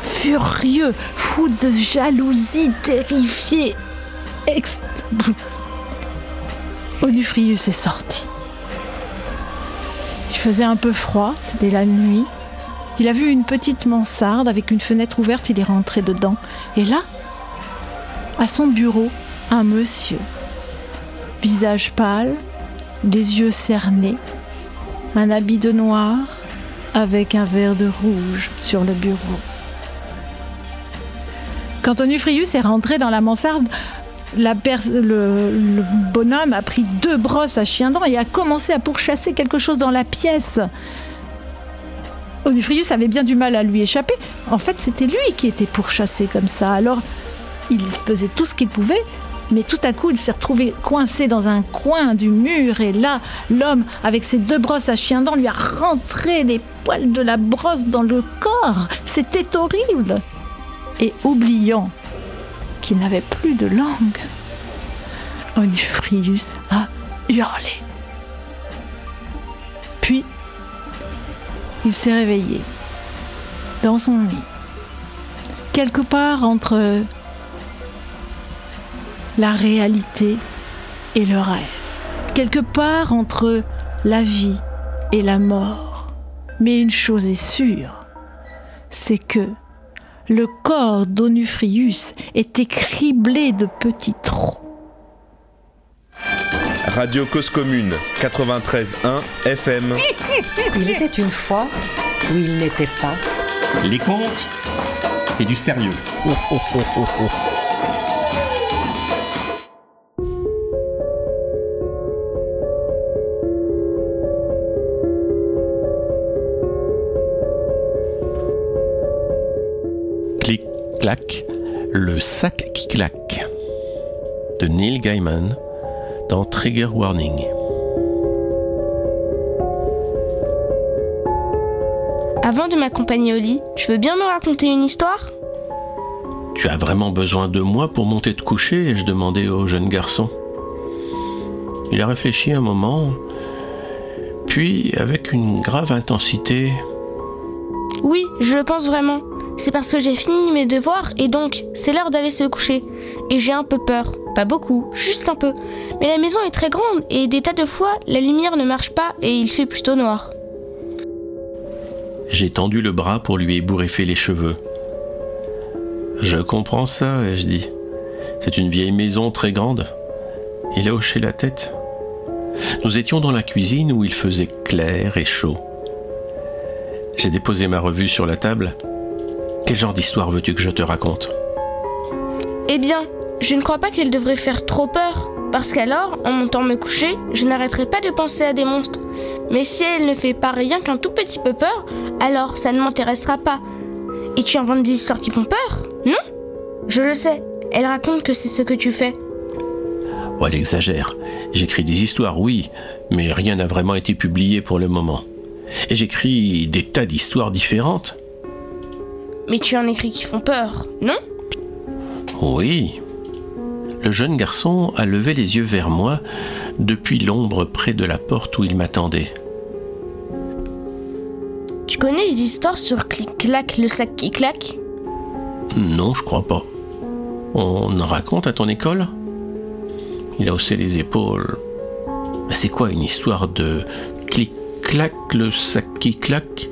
Furieux, fou de jalousie, terrifié, ex... Onufrius est sorti. Il faisait un peu froid, c'était la nuit. Il a vu une petite mansarde avec une fenêtre ouverte, il est rentré dedans. Et là, à son bureau, un monsieur. Visage pâle, des yeux cernés, un habit de noir avec un verre de rouge sur le bureau. Quand Onufrius est rentré dans la mansarde, le, bonhomme a pris deux brosses à chien dent et a commencé à pourchasser quelque chose dans la pièce. Onufrius avait bien du mal à lui échapper. En fait, c'était lui qui était pourchassé comme ça. Alors, il faisait tout ce qu'il pouvait, mais tout à coup, il s'est retrouvé coincé dans un coin du mur. Et là, l'homme, avec ses deux brosses à chien dent, lui a rentré les poils de la brosse dans le corps. C'était horrible. Et oubliant qu'il n'avait plus de langue. Onufrius a hurlé. Puis, il s'est réveillé dans son lit, quelque part entre la réalité et le rêve, quelque part entre la vie et la mort. Mais une chose est sûre, c'est que le corps d'Onufrius était criblé de petits trous. Radio Cause Commune 93.1 FM. Il était une fois où il n'était pas. Les contes, c'est du sérieux. Claque, le sac qui claque de Neil Gaiman dans Trigger Warning. Avant de m'accompagner au lit, tu veux bien me raconter une histoire? Tu as vraiment besoin de moi pour monter te coucher? ai-je demandé au jeune garçon. Il a réfléchi un moment, puis avec une grave intensité. Oui, je le pense vraiment. C'est parce que j'ai fini mes devoirs et donc c'est l'heure d'aller se coucher. Et j'ai un peu peur. Pas beaucoup, juste un peu. Mais la maison est très grande et des tas de fois, la lumière ne marche pas et il fait plutôt noir. J'ai tendu le bras pour lui ébouriffer les cheveux. Je comprends ça, ai-je dit. C'est une vieille maison très grande. Il a hoché la tête. Nous étions dans la cuisine où il faisait clair et chaud. J'ai déposé ma revue sur la table quel genre d'histoire veux-tu que je te raconte? Eh bien, je ne crois pas qu'elle devrait faire trop peur, parce qu'alors, en montant me coucher, je n'arrêterai pas de penser à des monstres. Mais si elle ne fait pas rien qu'un tout petit peu peur, alors ça ne m'intéressera pas. Et tu inventes des histoires qui font peur Non? Je le sais. Elle raconte que c'est ce que tu fais. Oh, elle exagère. J'écris des histoires, oui, mais rien n'a vraiment été publié pour le moment. Et j'écris des tas d'histoires différentes. Mais tu en écris qui font peur, non? Oui. Le jeune garçon a levé les yeux vers moi depuis l'ombre près de la porte où il m'attendait. Tu connais les histoires sur Clic-Clac, le sac qui claque? Non, je crois pas. On en raconte à ton école? Il a haussé les épaules. C'est quoi une histoire de Clic-Clac, le sac qui claque?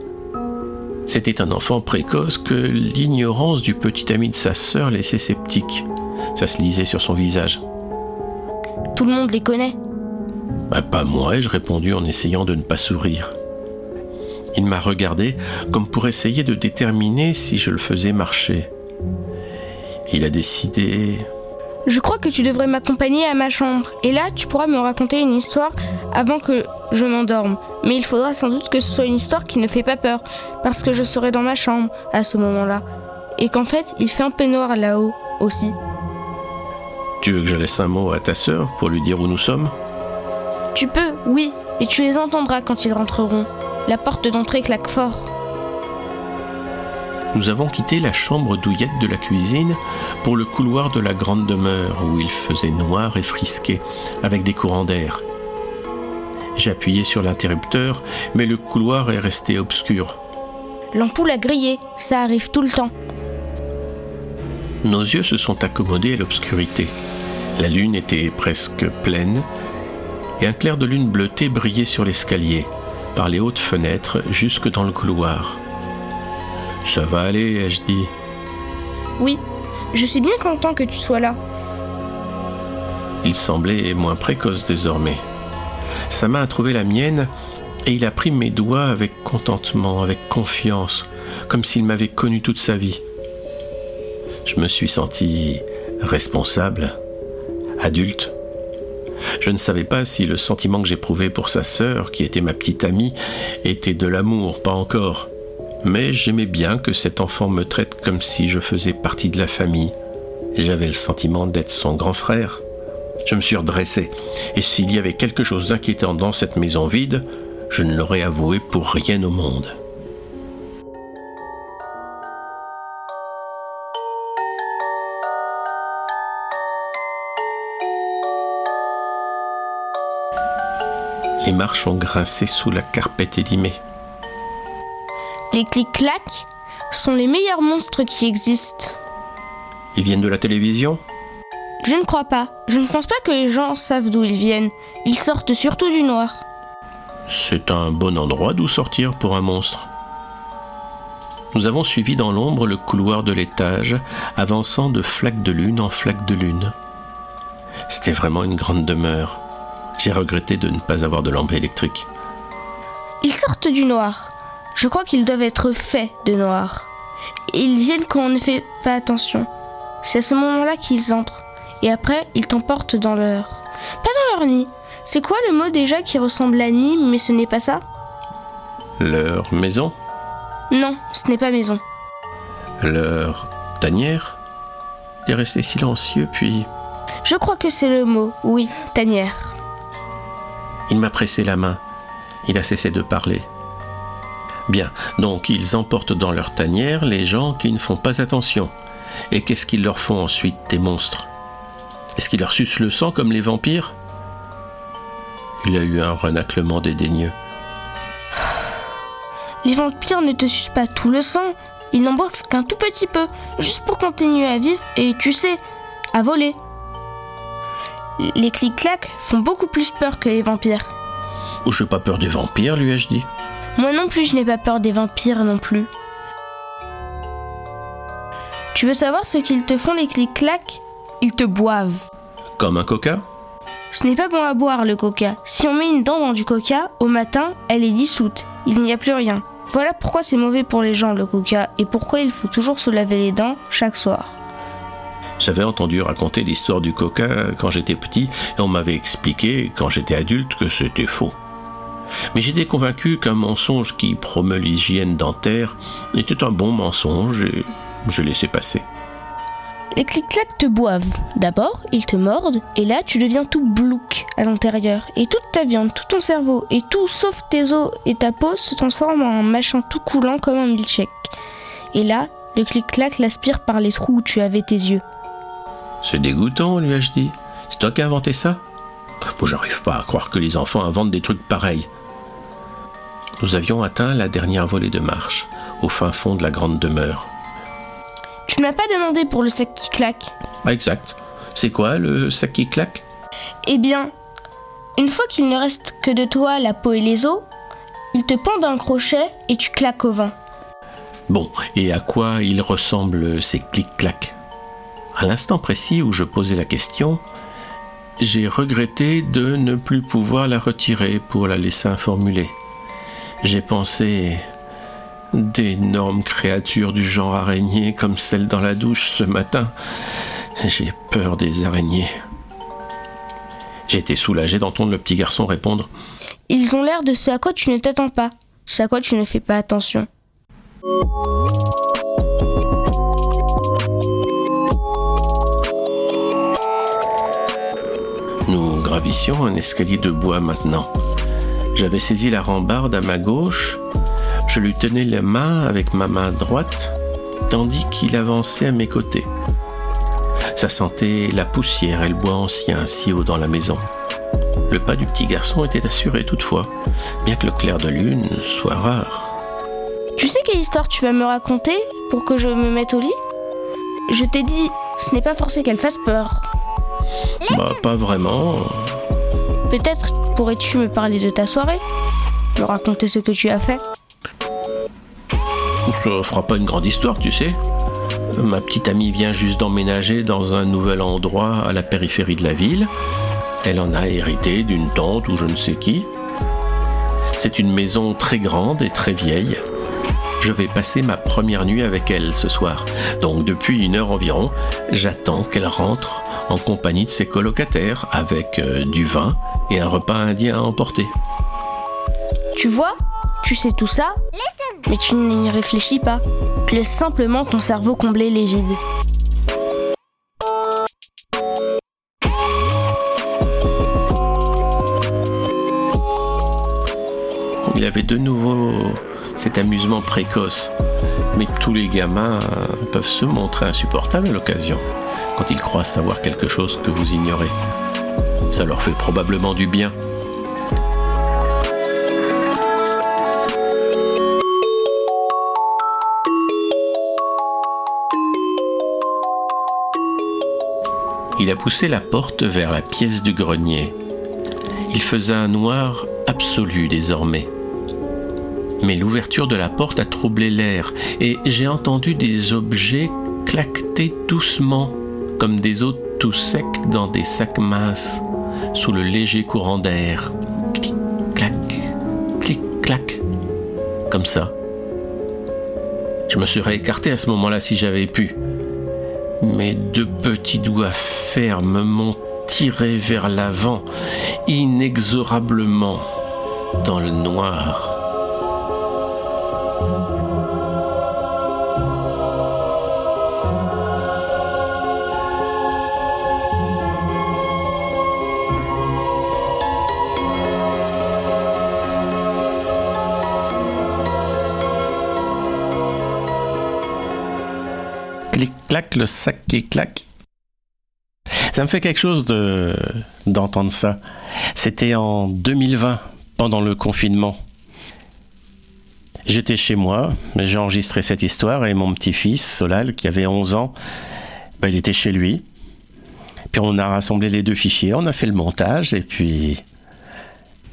C'était un enfant précoce que l'ignorance du petit ami de sa sœur laissait sceptique. Ça se lisait sur son visage. Tout le monde les connaît. Bah, pas moi, ai-je répondu en essayant de ne pas sourire. Il m'a regardé comme pour essayer de déterminer si je le faisais marcher. Il a décidé... Je crois que tu devrais m'accompagner à ma chambre. Et là, tu pourras me raconter une histoire avant que je m'endorme. Mais il faudra sans doute que ce soit une histoire qui ne fait pas peur, parce que je serai dans ma chambre à ce moment-là. Et qu'en fait, il fait un peu noir là-haut aussi. Tu veux que je laisse un mot à ta sœur pour lui dire où nous sommes? Tu peux, oui, et tu les entendras quand ils rentreront. La porte d'entrée claque fort. Nous avons quitté la chambre douillette de la cuisine pour le couloir de la grande demeure où il faisait noir et frisqué avec des courants d'air. Appuyé sur l'interrupteur, mais le couloir est resté obscur. L'ampoule a grillé, ça arrive tout le temps. Nos yeux se sont accommodés à l'obscurité. La lune était presque pleine et un clair de lune bleutée brillait sur l'escalier, par les hautes fenêtres jusque dans le couloir. Ça va aller, ai-je dit. Oui, je suis bien content que tu sois là. Il semblait moins précoce désormais. Sa main a trouvé la mienne et il a pris mes doigts avec contentement, avec confiance, comme s'il m'avait connu toute sa vie. Je me suis senti responsable, adulte. Je ne savais pas si le sentiment que j'éprouvais pour sa sœur, qui était ma petite amie, était de l'amour, pas encore. Mais j'aimais bien que cet enfant me traite comme si je faisais partie de la famille. J'avais le sentiment d'être son grand frère. Je me suis redressé, et s'il y avait quelque chose d'inquiétant dans cette maison vide, je ne l'aurais avoué pour rien au monde. Les marches ont grincé sous la carpette élimée. Les clic-clac sont les meilleurs monstres qui existent. Ils viennent de la télévision? Je ne crois pas. Je ne pense pas que les gens savent d'où ils viennent. Ils sortent surtout du noir. C'est un bon endroit d'où sortir pour un monstre. Nous avons suivi dans l'ombre le couloir de l'étage, avançant de flaque de lune en flaque de lune. C'était vraiment une grande demeure. J'ai regretté de ne pas avoir de lampe électrique. Ils sortent du noir. Je crois qu'ils doivent être faits de noir. Ils viennent quand on ne fait pas attention. C'est à ce moment-là qu'ils entrent. Et après, ils t'emportent dans leur... Pas dans leur nid. C'est quoi le mot déjà qui ressemble à nid, mais ce n'est pas ça? Leur maison? Non, ce n'est pas maison. Leur tanière? Il est resté silencieux, puis... Je crois que c'est le mot, oui, tanière. Il m'a pressé la main. Il a cessé de parler. Bien, donc ils emportent dans leur tanière les gens qui ne font pas attention. Et qu'est-ce qu'ils leur font ensuite, des monstres? Est-ce qu'ils leur sucent le sang comme les vampires? Il a eu un renaclement dédaigneux. Les vampires ne te sucent pas tout le sang, ils n'en boivent qu'un tout petit peu, juste pour continuer à vivre et, tu sais, à voler. Les clic-clacs font beaucoup plus peur que les vampires. Oh, je n'ai pas peur des vampires, lui ai-je dit. Moi non plus, je n'ai pas peur des vampires non plus. Tu veux savoir ce qu'ils te font les clic-clacs? Ils te boivent. Comme un coca Ce n'est pas bon à boire le coca. Si on met une dent dans du coca, au matin, elle est dissoute. Il n'y a plus rien. Voilà pourquoi c'est mauvais pour les gens le coca et pourquoi il faut toujours se laver les dents chaque soir. J'avais entendu raconter l'histoire du coca quand j'étais petit et on m'avait expliqué quand j'étais adulte que c'était faux. Mais j'étais convaincu qu'un mensonge qui promeut l'hygiène dentaire était un bon mensonge et je laissais passer. Les clic-clac te boivent. D'abord, ils te mordent, et là, tu deviens tout blouc à l'intérieur. Et toute ta viande, tout ton cerveau, et tout sauf tes os et ta peau se transforme en un machin tout coulant comme un milkshake. Et là, le clic-clac l'aspire par les trous où tu avais tes yeux. C'est dégoûtant, lui ai-je dit. C'est toi qui as inventé ça? Bon, j'arrive pas à croire que les enfants inventent des trucs pareils. Nous avions atteint la dernière volée de marche, au fin fond de la grande demeure. Tu ne m'as pas demandé pour le sac qui claque. Ah, exact. C'est quoi le sac qui claque? Eh bien, une fois qu'il ne reste que de toi la peau et les os, il te pend un crochet et tu claques au vent. Bon, et à quoi ils ressemblent ces clic-clacs? À l'instant précis où je posais la question, j'ai regretté de ne plus pouvoir la retirer pour la laisser informuler. J'ai pensé d'énormes créatures du genre araignée comme celle dans la douche ce matin. J'ai peur des araignées. J'ai été soulagé d'entendre le petit garçon répondre Ils ont l'air de ce à quoi tu ne t'attends pas, ce à quoi tu ne fais pas attention. Nous gravissions un escalier de bois maintenant. J'avais saisi la rambarde à ma gauche, je lui tenais la main avec ma main droite, tandis qu'il avançait à mes côtés. Ça sentait la poussière et le bois ancien si haut dans la maison. Le pas du petit garçon était assuré toutefois, bien que le clair de lune soit rare. Tu sais quelle histoire tu vas me raconter pour que je me mette au lit? Je t'ai dit, ce n'est pas forcé qu'elle fasse peur. Bah, pas vraiment. Peut-être pourrais-tu me parler de ta soirée? Me raconter ce que tu as fait? Ça fera pas une grande histoire, tu sais. Ma petite amie vient juste d'emménager dans un nouvel endroit à la périphérie de la ville. Elle en a hérité d'une tante ou je ne sais qui. C'est une maison très grande et très vieille. Je vais passer ma première nuit avec elle ce soir. Donc depuis une heure environ, j'attends qu'elle rentre en compagnie de ses colocataires avec euh, du vin et un repas indien à emporter. Tu vois, tu sais tout ça, mais tu n'y réfléchis pas. Tu laisses simplement ton cerveau combler les vides. Il avait de nouveau cet amusement précoce. Mais tous les gamins peuvent se montrer insupportables à l'occasion quand ils croient savoir quelque chose que vous ignorez. Ça leur fait probablement du bien. Il a poussé la porte vers la pièce du grenier. Il faisait un noir absolu désormais. Mais l'ouverture de la porte a troublé l'air et j'ai entendu des objets claqueter doucement comme des os tout secs dans des sacs minces sous le léger courant d'air. Clic, clac, clic, clac, comme ça. Je me serais écarté à ce moment-là si j'avais pu. Mes deux petits doigts fermes m'ont tiré vers l'avant, inexorablement, dans le noir. Clic-clac, le sac qui claque. Ça me fait quelque chose de d'entendre ça. C'était en 2020, pendant le confinement. J'étais chez moi, j'ai enregistré cette histoire et mon petit-fils, Solal, qui avait 11 ans, bah, il était chez lui. Puis on a rassemblé les deux fichiers, on a fait le montage et puis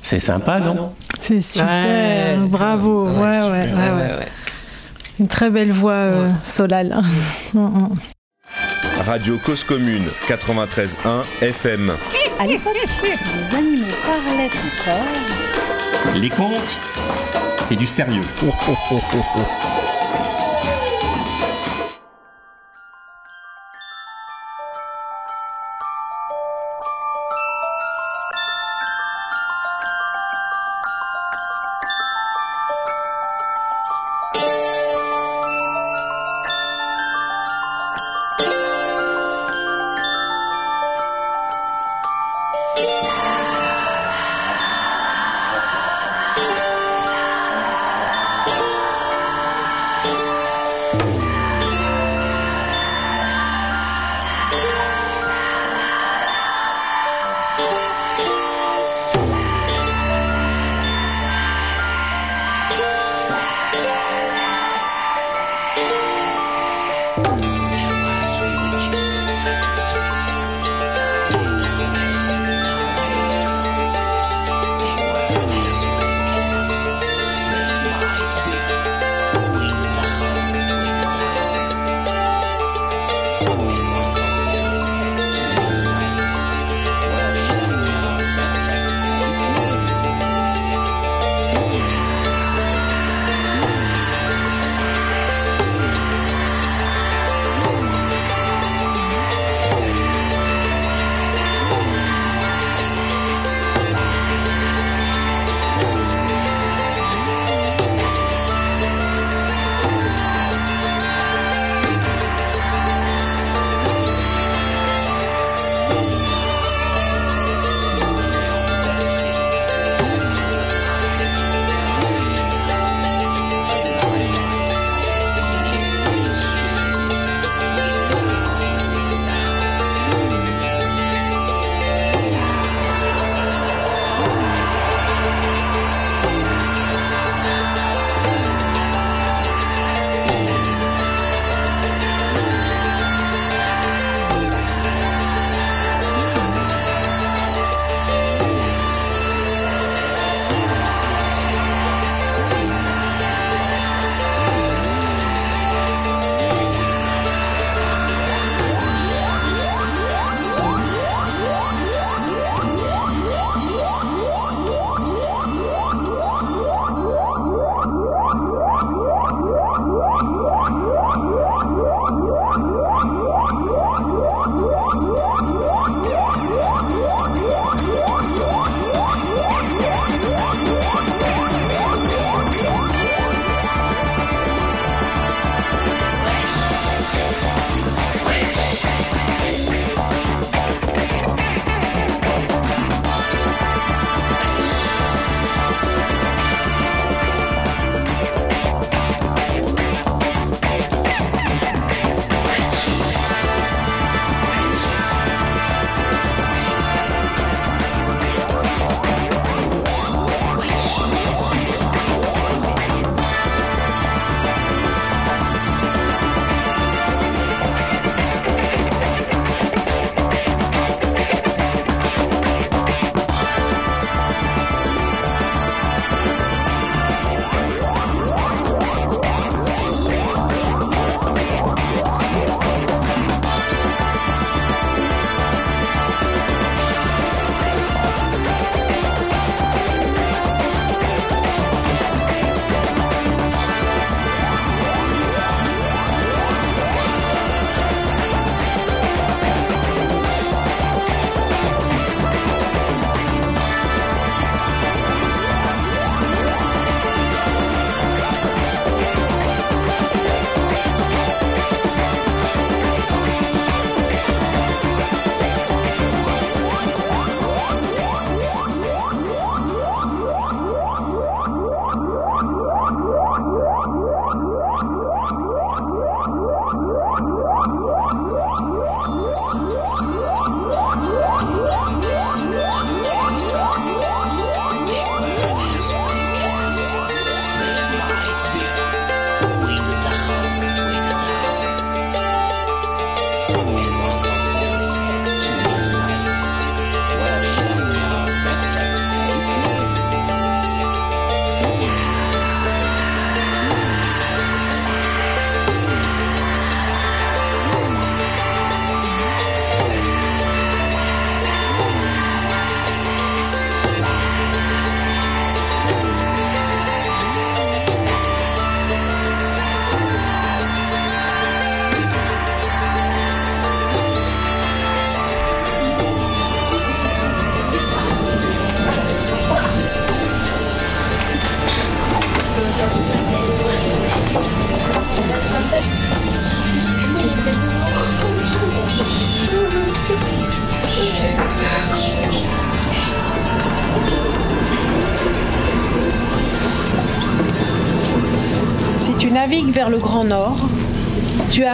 c'est sympa, non? C'est super, bravo. ouais, ouais, ouais, ouais. Une très belle voix, euh, Solal. Mm, mm. Radio Cause Commune 93.1 FM. À l'époque, les animaux parlaient encore. Les contes, c'est du sérieux.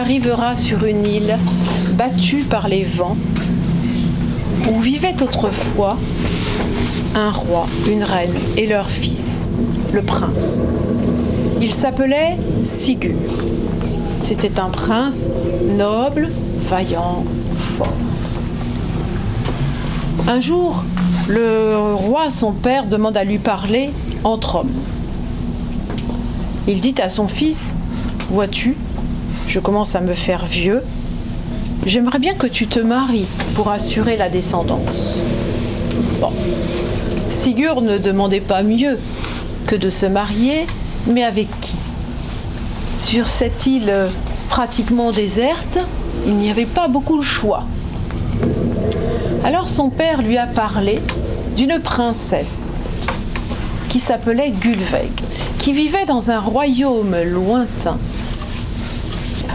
tu arriveras sur une île battue par les vents où vivait autrefois un roi, une reine et leur fils, le prince. Il s'appelait Sigur. C'était un prince noble, vaillant, fort. Un jour, le roi, son père, demande à lui parler entre hommes. Il dit à son fils, Vois-tu, je commence à me faire vieux, j'aimerais bien que tu te maries pour assurer la descendance. Bon. Sigur ne demandait pas mieux que de se marier, mais avec qui? Sur cette île pratiquement déserte, il n'y avait pas beaucoup de choix. Alors son père lui a parlé d'une princesse qui s'appelait Gulveig, qui vivait dans un royaume lointain.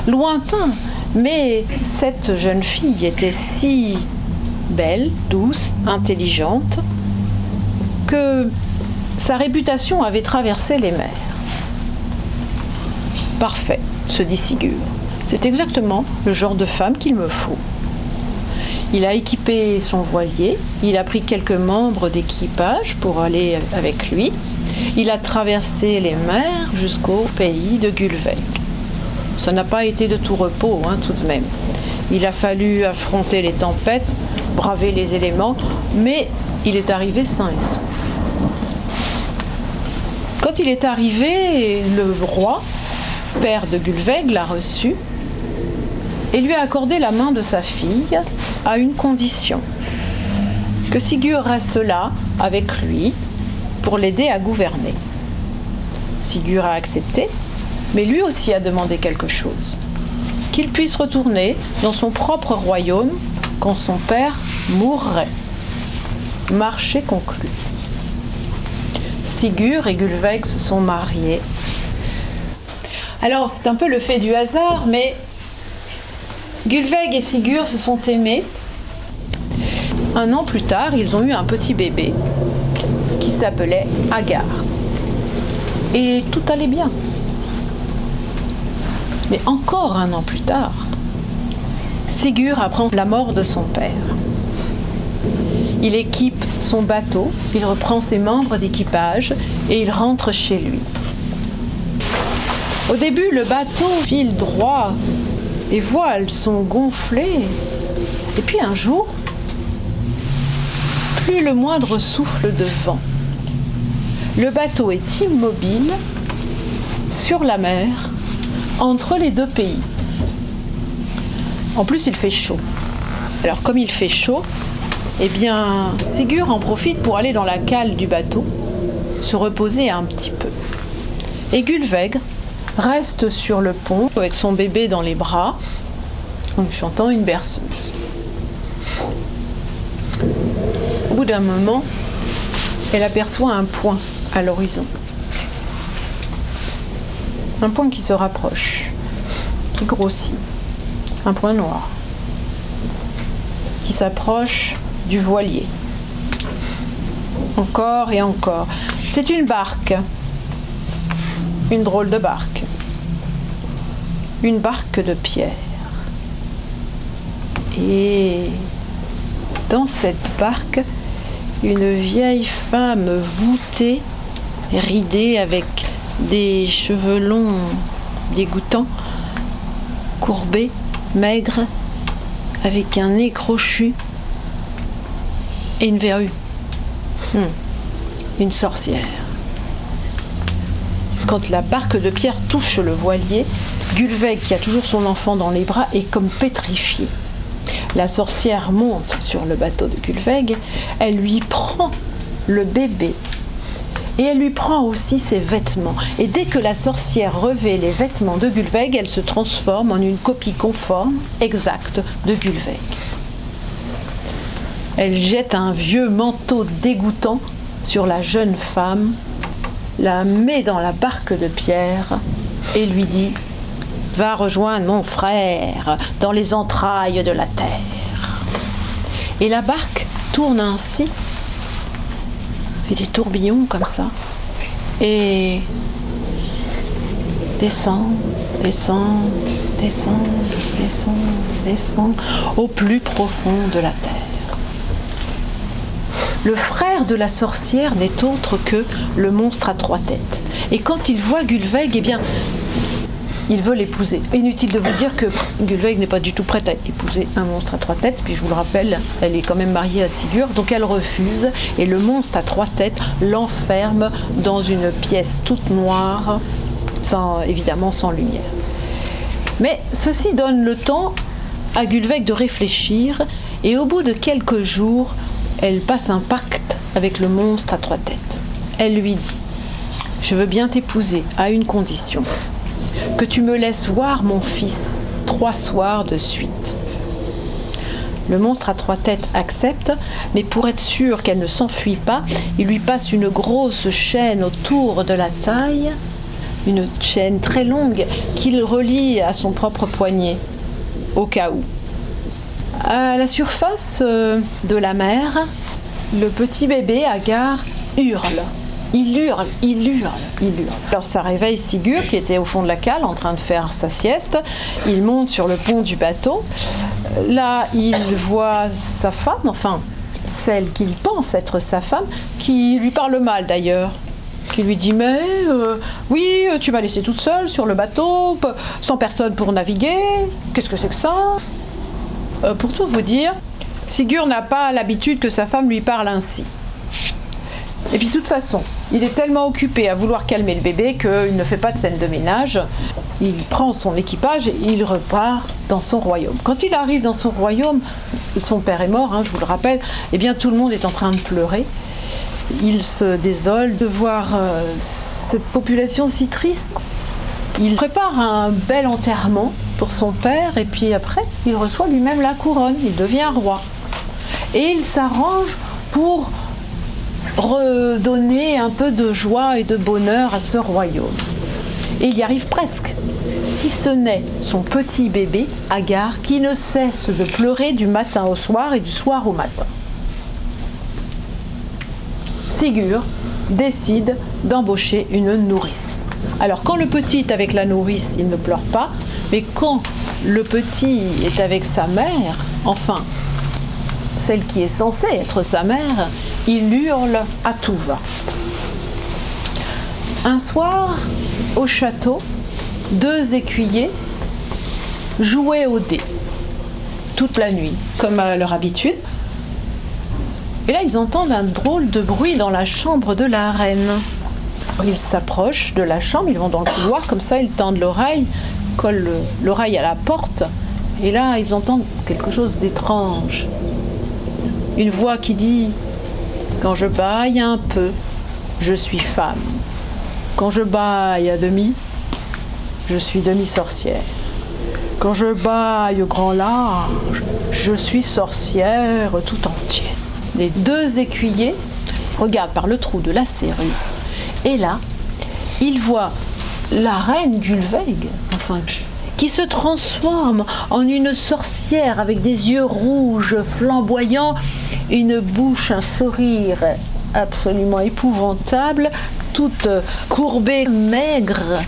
Lointain, mais cette jeune fille était si belle, douce, intelligente, que sa réputation avait traversé les mers. Parfait, se dit Sigur. C'est exactement le genre de femme qu'il me faut. Il a équipé son voilier, il a pris quelques membres d'équipage pour aller avec lui. Il a traversé les mers jusqu'au pays de Gulveig. Ça n'a pas été de tout repos, hein, tout de même. Il a fallu affronter les tempêtes, braver les éléments, mais il est arrivé sain et sauf. Quand il est arrivé, le roi, père de Gulveig, l'a reçu et lui a accordé la main de sa fille à une condition que Sigur reste là avec lui pour l'aider à gouverner. Sigur a accepté, mais lui aussi a demandé quelque chose qu'il puisse retourner dans son propre royaume quand son père mourrait. Marché conclu. Sigur et Gulveig se sont mariés. Alors c'est un peu le fait du hasard, mais Gulveig et Sigur se sont aimés. Un an plus tard, ils ont eu un petit bébé qui s'appelait Agar. Et tout allait bien. Mais encore un an plus tard, Sigur apprend la mort de son père. Il équipe son bateau, il reprend ses membres d'équipage et il rentre chez lui. Au début, le bateau file droit les voiles sont gonflées. Et puis un jour, plus le moindre souffle de vent. Le bateau est immobile sur la mer entre les deux pays. En plus, il fait chaud. Alors, comme il fait chaud, eh bien, Sigur en profite pour aller dans la cale du bateau, se reposer un petit peu. Et Gulveig reste sur le pont avec son bébé dans les bras, en chantant une berceuse. Au bout d'un moment, elle aperçoit un point à l'horizon. Un point qui se rapproche, qui grossit. Un point noir, qui s'approche du voilier. Encore et encore. C'est une barque. Une drôle de barque une barque de pierre. Et dans cette barque, une vieille femme voûtée, ridée avec des cheveux longs dégoûtants, courbée, maigre, avec un nez crochu et une verrue. Hmm. Une sorcière. Quand la barque de pierre touche le voilier, Gulveig, qui a toujours son enfant dans les bras, est comme pétrifié. La sorcière monte sur le bateau de Gulveig, elle lui prend le bébé et elle lui prend aussi ses vêtements. Et dès que la sorcière revêt les vêtements de Gulveig, elle se transforme en une copie conforme, exacte de Gulveig. Elle jette un vieux manteau dégoûtant sur la jeune femme la met dans la barque de pierre et lui dit Va rejoindre mon frère dans les entrailles de la terre. Et la barque tourne ainsi, et des tourbillons comme ça, et descend, descend, descend, descend, descend au plus profond de la terre. Le frère de la sorcière n'est autre que le monstre à trois têtes. Et quand il voit Gulveig, eh bien, il veut l'épouser. Inutile de vous dire que Gulveig n'est pas du tout prête à épouser un monstre à trois têtes, puis je vous le rappelle, elle est quand même mariée à Sigurd, donc elle refuse, et le monstre à trois têtes l'enferme dans une pièce toute noire, évidemment sans lumière. Mais ceci donne le temps à Gulveig de réfléchir, et au bout de quelques jours, elle passe un pacte avec le monstre à trois têtes. Elle lui dit Je veux bien t'épouser à une condition que tu me laisses voir mon fils trois soirs de suite. Le monstre à trois têtes accepte, mais pour être sûr qu'elle ne s'enfuit pas, il lui passe une grosse chaîne autour de la taille, une chaîne très longue qu'il relie à son propre poignet, au cas où. À la surface euh, de la mer, le petit bébé Agar hurle. Il hurle, il hurle, il hurle. Alors ça réveille Sigurd qui était au fond de la cale en train de faire sa sieste. Il monte sur le pont du bateau. Là, il voit sa femme, enfin celle qu'il pense être sa femme, qui lui parle mal d'ailleurs. Qui lui dit Mais euh, oui, tu m'as laissé toute seule sur le bateau, sans personne pour naviguer. Qu'est-ce que c'est que ça? Euh, Pour tout vous dire, Sigurd n'a pas l'habitude que sa femme lui parle ainsi. Et puis de toute façon, il est tellement occupé à vouloir calmer le bébé qu'il ne fait pas de scène de ménage. Il prend son équipage et il repart dans son royaume. Quand il arrive dans son royaume, son père est mort, hein, je vous le rappelle, eh bien tout le monde est en train de pleurer. Il se désole de voir euh, cette population si triste. Il prépare un bel enterrement pour son père et puis après, il reçoit lui-même la couronne, il devient roi. Et il s'arrange pour redonner un peu de joie et de bonheur à ce royaume. Et il y arrive presque, si ce n'est son petit bébé, Agar, qui ne cesse de pleurer du matin au soir et du soir au matin. Sigurd décide d'embaucher une nourrice. Alors quand le petit est avec la nourrice, il ne pleure pas, mais quand le petit est avec sa mère, enfin, celle qui est censée être sa mère, il hurle à tout va. Un soir, au château, deux écuyers jouaient au dé toute la nuit, comme à leur habitude. Et là, ils entendent un drôle de bruit dans la chambre de la reine. Ils s'approchent de la chambre, ils vont dans le couloir, comme ça, ils tendent l'oreille, collent l'oreille à la porte, et là, ils entendent quelque chose d'étrange. Une voix qui dit quand je baille un peu, je suis femme. Quand je baille à demi, je suis demi-sorcière. Quand je baille au grand large, je suis sorcière tout entière. Les deux écuyers regardent par le trou de la serrure. Et là, ils voient la reine Gulveig, enfin, qui se transforme en une sorcière avec des yeux rouges flamboyants une bouche, un sourire absolument épouvantable, toute courbée, maigre.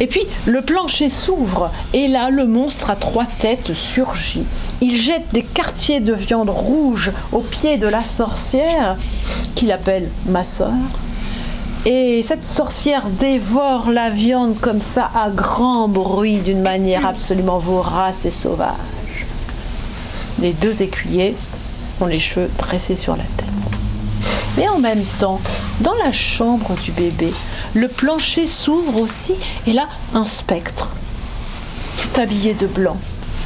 Et puis le plancher s'ouvre et là le monstre à trois têtes surgit. Il jette des quartiers de viande rouge au pied de la sorcière qu'il appelle ma sœur. Et cette sorcière dévore la viande comme ça à grand bruit d'une manière absolument vorace et sauvage. Les deux écuyers ont les cheveux dressés sur la tête. Mais en même temps, dans la chambre du bébé, le plancher s'ouvre aussi et là, un spectre, tout habillé de blanc,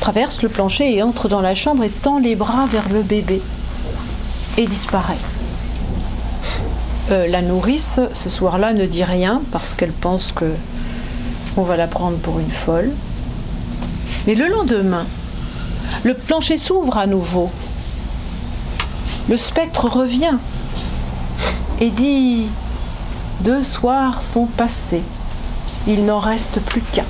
traverse le plancher et entre dans la chambre et tend les bras vers le bébé et disparaît. Euh, la nourrice, ce soir-là, ne dit rien parce qu'elle pense que on va la prendre pour une folle. Mais le lendemain, le plancher s'ouvre à nouveau. Le spectre revient. et dit Deux soirs sont passés, il n'en reste plus qu'un.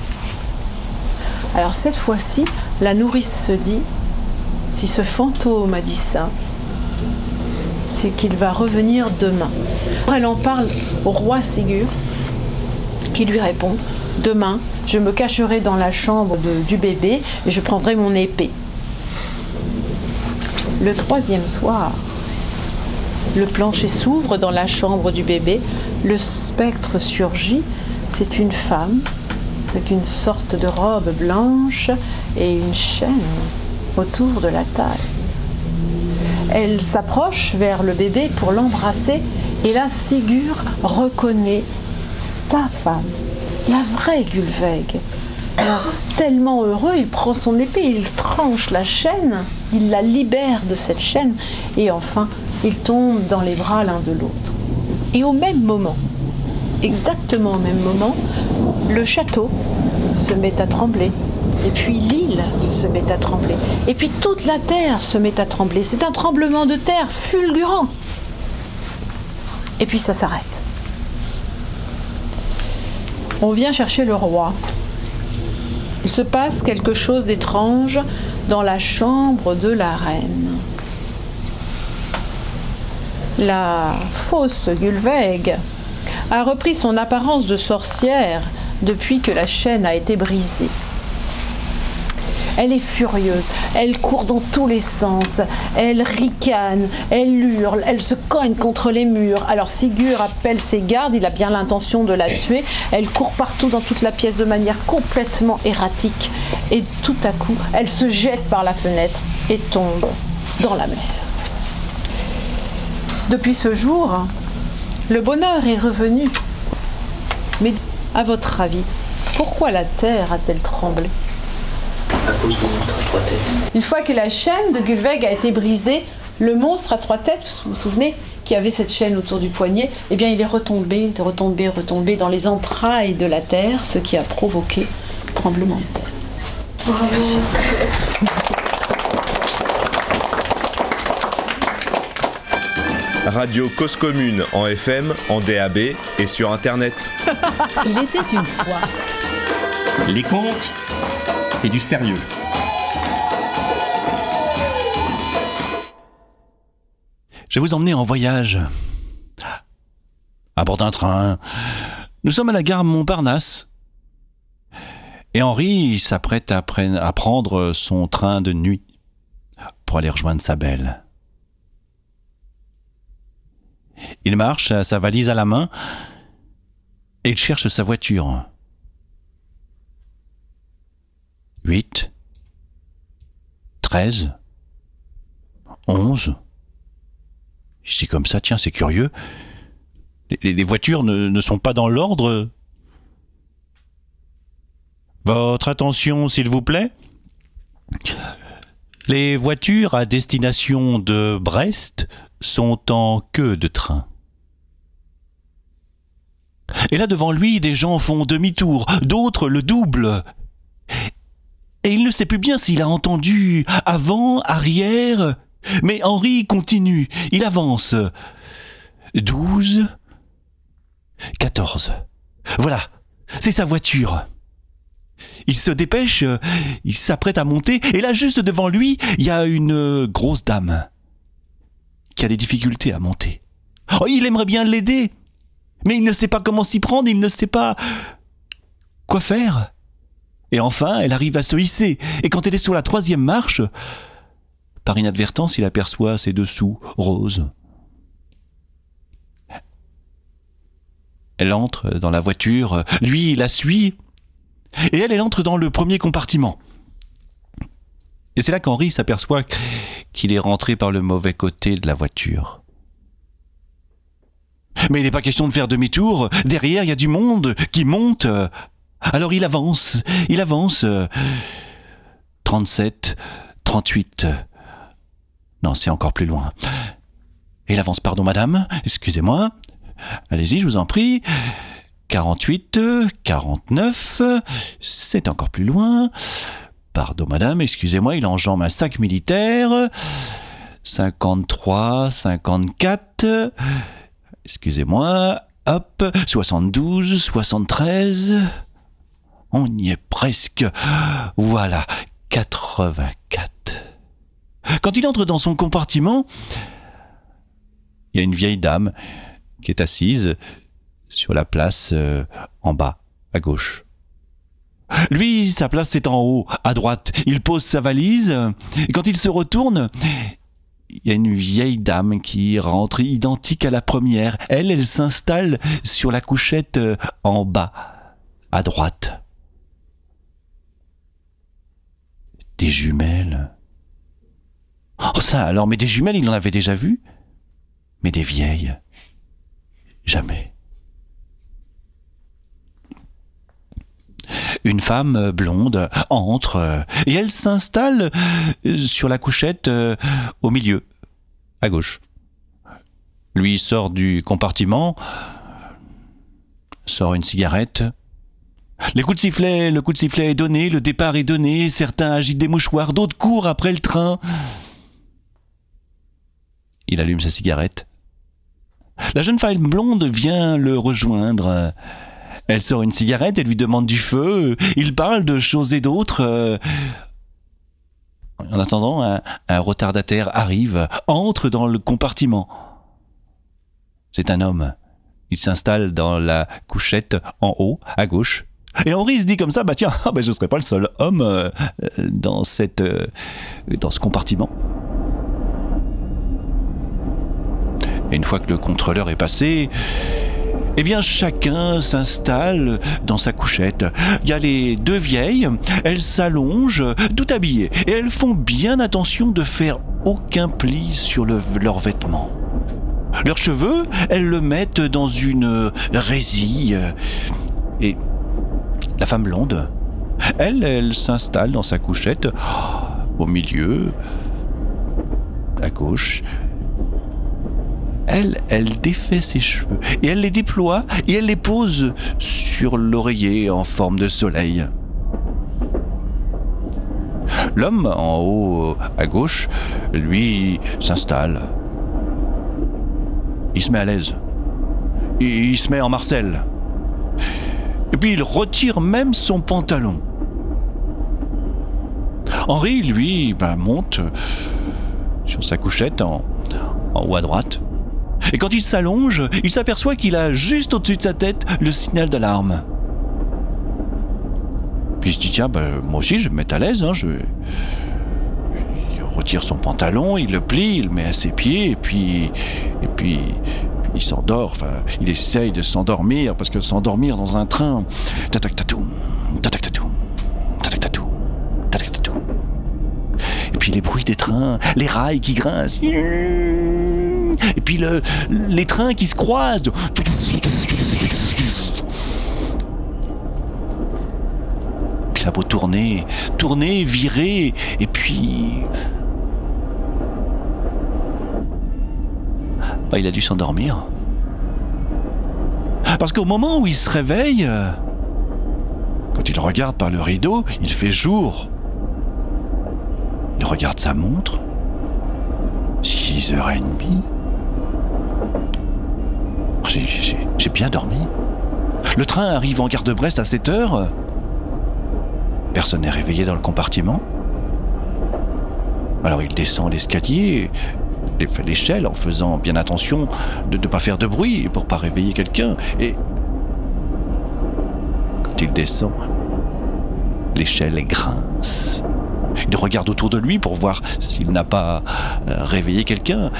Alors cette fois-ci, la nourrice se dit Si ce fantôme a dit ça, c'est qu'il va revenir demain. Elle en parle au roi Ségur, qui lui répond Demain, je me cacherai dans la chambre du bébé et je prendrai mon épée. Le troisième soir, le plancher s'ouvre dans la chambre du bébé, le spectre surgit, c'est une femme avec une sorte de robe blanche et une chaîne autour de la taille. Elle s'approche vers le bébé pour l'embrasser et là Sigur reconnaît sa femme, la vraie Gulveig. Tellement heureux, il prend son épée, il tranche la chaîne, il la libère de cette chaîne et enfin il tombe dans les bras l'un de l'autre. Et au même moment, exactement au même moment, le château se met à trembler. Et puis l'île se met à trembler. Et puis toute la terre se met à trembler. C'est un tremblement de terre fulgurant. Et puis ça s'arrête. On vient chercher le roi. Se passe quelque chose d'étrange dans la chambre de la reine. La fausse Gulveig a repris son apparence de sorcière depuis que la chaîne a été brisée. Elle est furieuse, elle court dans tous les sens, elle ricane, elle hurle, elle se cogne contre les murs. Alors Sigur appelle ses gardes, il a bien l'intention de la tuer. Elle court partout dans toute la pièce de manière complètement erratique. Et tout à coup, elle se jette par la fenêtre et tombe dans la mer. Depuis ce jour, le bonheur est revenu. Mais à votre avis, pourquoi la terre a-t-elle tremblé? Une fois que la chaîne de Gulveig a été brisée, le monstre à trois têtes, vous vous souvenez, qui avait cette chaîne autour du poignet, eh bien il est retombé, retombé, retombé dans les entrailles de la terre, ce qui a provoqué le tremblement de terre. Bravo Radio Cause Commune en FM, en DAB et sur Internet. Il était une fois. Les contes, c'est du sérieux. Je vais vous emmener en voyage. À bord d'un train. Nous sommes à la gare Montparnasse. Et Henri s'apprête à, à prendre son train de nuit pour aller rejoindre sa belle. Il marche, sa valise à la main, et il cherche sa voiture. 8, 13, 11. Je comme ça, tiens, c'est curieux. Les, voitures ne, ne sont pas dans l'ordre. Votre attention, s'il vous plaît. Les voitures à destination de Brest sont en queue de train. Et là devant lui, des gens font demi-tour, d'autres le double. Et il ne sait plus bien s'il a entendu avant, arrière, mais Henri continue, il avance. Douze, quatorze. Voilà, c'est sa voiture. Il se dépêche, il s'apprête à monter, et là juste devant lui, il y a une grosse dame qui a des difficultés à monter. Oh, il aimerait bien l'aider, mais il ne sait pas comment s'y prendre, il ne sait pas quoi faire. Et enfin, elle arrive à se hisser, et quand elle est sur la troisième marche, par inadvertance, il aperçoit ses dessous roses. Elle entre dans la voiture, lui la suit, et elle, elle entre dans le premier compartiment. Et c'est là qu'Henri s'aperçoit qu'il est rentré par le mauvais côté de la voiture. Mais il n'est pas question de faire demi-tour. Derrière, il y a du monde qui monte. Alors il avance, il avance. 37, 38. Non, c'est encore plus loin. Il avance, pardon madame, excusez-moi. Allez-y, je vous en prie. 48, 49, c'est encore plus loin. Pardon madame, excusez-moi, il enjambe un sac militaire. 53, 54. Excusez-moi. Hop, 72, 73. On y est presque. Voilà, 84. Quand il entre dans son compartiment, il y a une vieille dame qui est assise sur la place euh, en bas, à gauche. Lui, sa place c'est en haut, à droite. Il pose sa valise, et quand il se retourne, il y a une vieille dame qui rentre, identique à la première. Elle, elle s'installe sur la couchette euh, en bas, à droite. Des jumelles. Oh ça alors, mais des jumelles, il en avait déjà vu? Mais des vieilles, jamais. Une femme blonde entre et elle s'installe sur la couchette au milieu, à gauche. Lui sort du compartiment, sort une cigarette. Les coups de sifflet, le coup de sifflet est donné, le départ est donné, certains agitent des mouchoirs, d'autres courent après le train. Il allume sa cigarette. La jeune femme blonde vient le rejoindre. Elle sort une cigarette, elle lui demande du feu. Il parle de choses et d'autres. En attendant, un, retardataire arrive, entre dans le compartiment. C'est un homme. Il s'installe dans la couchette en haut, à gauche. Et Henri se dit comme ça, bah tiens, ah bah je ne serai pas le seul homme euh, dans, cette, euh, dans ce compartiment. Et une fois que le contrôleur est passé, eh bien chacun s'installe dans sa couchette. Il y a les deux vieilles, elles s'allongent, tout habillées, et elles font bien attention de faire aucun pli sur leurs vêtements. Leurs cheveux, elles le mettent dans une résille. Et la femme blonde, elle, elle s'installe dans sa couchette au milieu, à gauche, elle, elle défait ses cheveux et elle les déploie et elle les pose sur l'oreiller en forme de soleil. L'homme en haut à gauche, lui, s'installe. Il se met à l'aise. Il se met en Marcel. Et puis il retire même son pantalon. Henri, lui, ben, monte sur sa couchette en haut à droite. Et quand il s'allonge, il s'aperçoit qu'il a juste au-dessus de sa tête le signal d'alarme. Puis il se dit tiens, bah, moi aussi je vais me mettre à l'aise. Hein, je... Il retire son pantalon, il le plie, il le met à ses pieds, et puis, et puis il s'endort. Enfin, il essaye de s'endormir parce que s'endormir dans un train, tatak tatou, tatak tatou, tatak tatou, tatak tatou. Et puis les bruits des trains, les rails qui grincent. Et puis le, les trains qui se croisent. Puis la beau tourner, tourner, virer, et puis. Bah, il a dû s'endormir. Parce qu'au moment où il se réveille, quand il regarde par le rideau, il fait jour. Il regarde sa montre. 6h30. J'ai bien dormi. Le train arrive en gare de Brest à 7 heures. Personne n'est réveillé dans le compartiment. Alors il descend l'escalier, l'échelle en faisant bien attention de ne pas faire de bruit pour pas réveiller quelqu'un. Et quand il descend, l'échelle grince. Il regarde autour de lui pour voir s'il n'a pas euh, réveillé quelqu'un.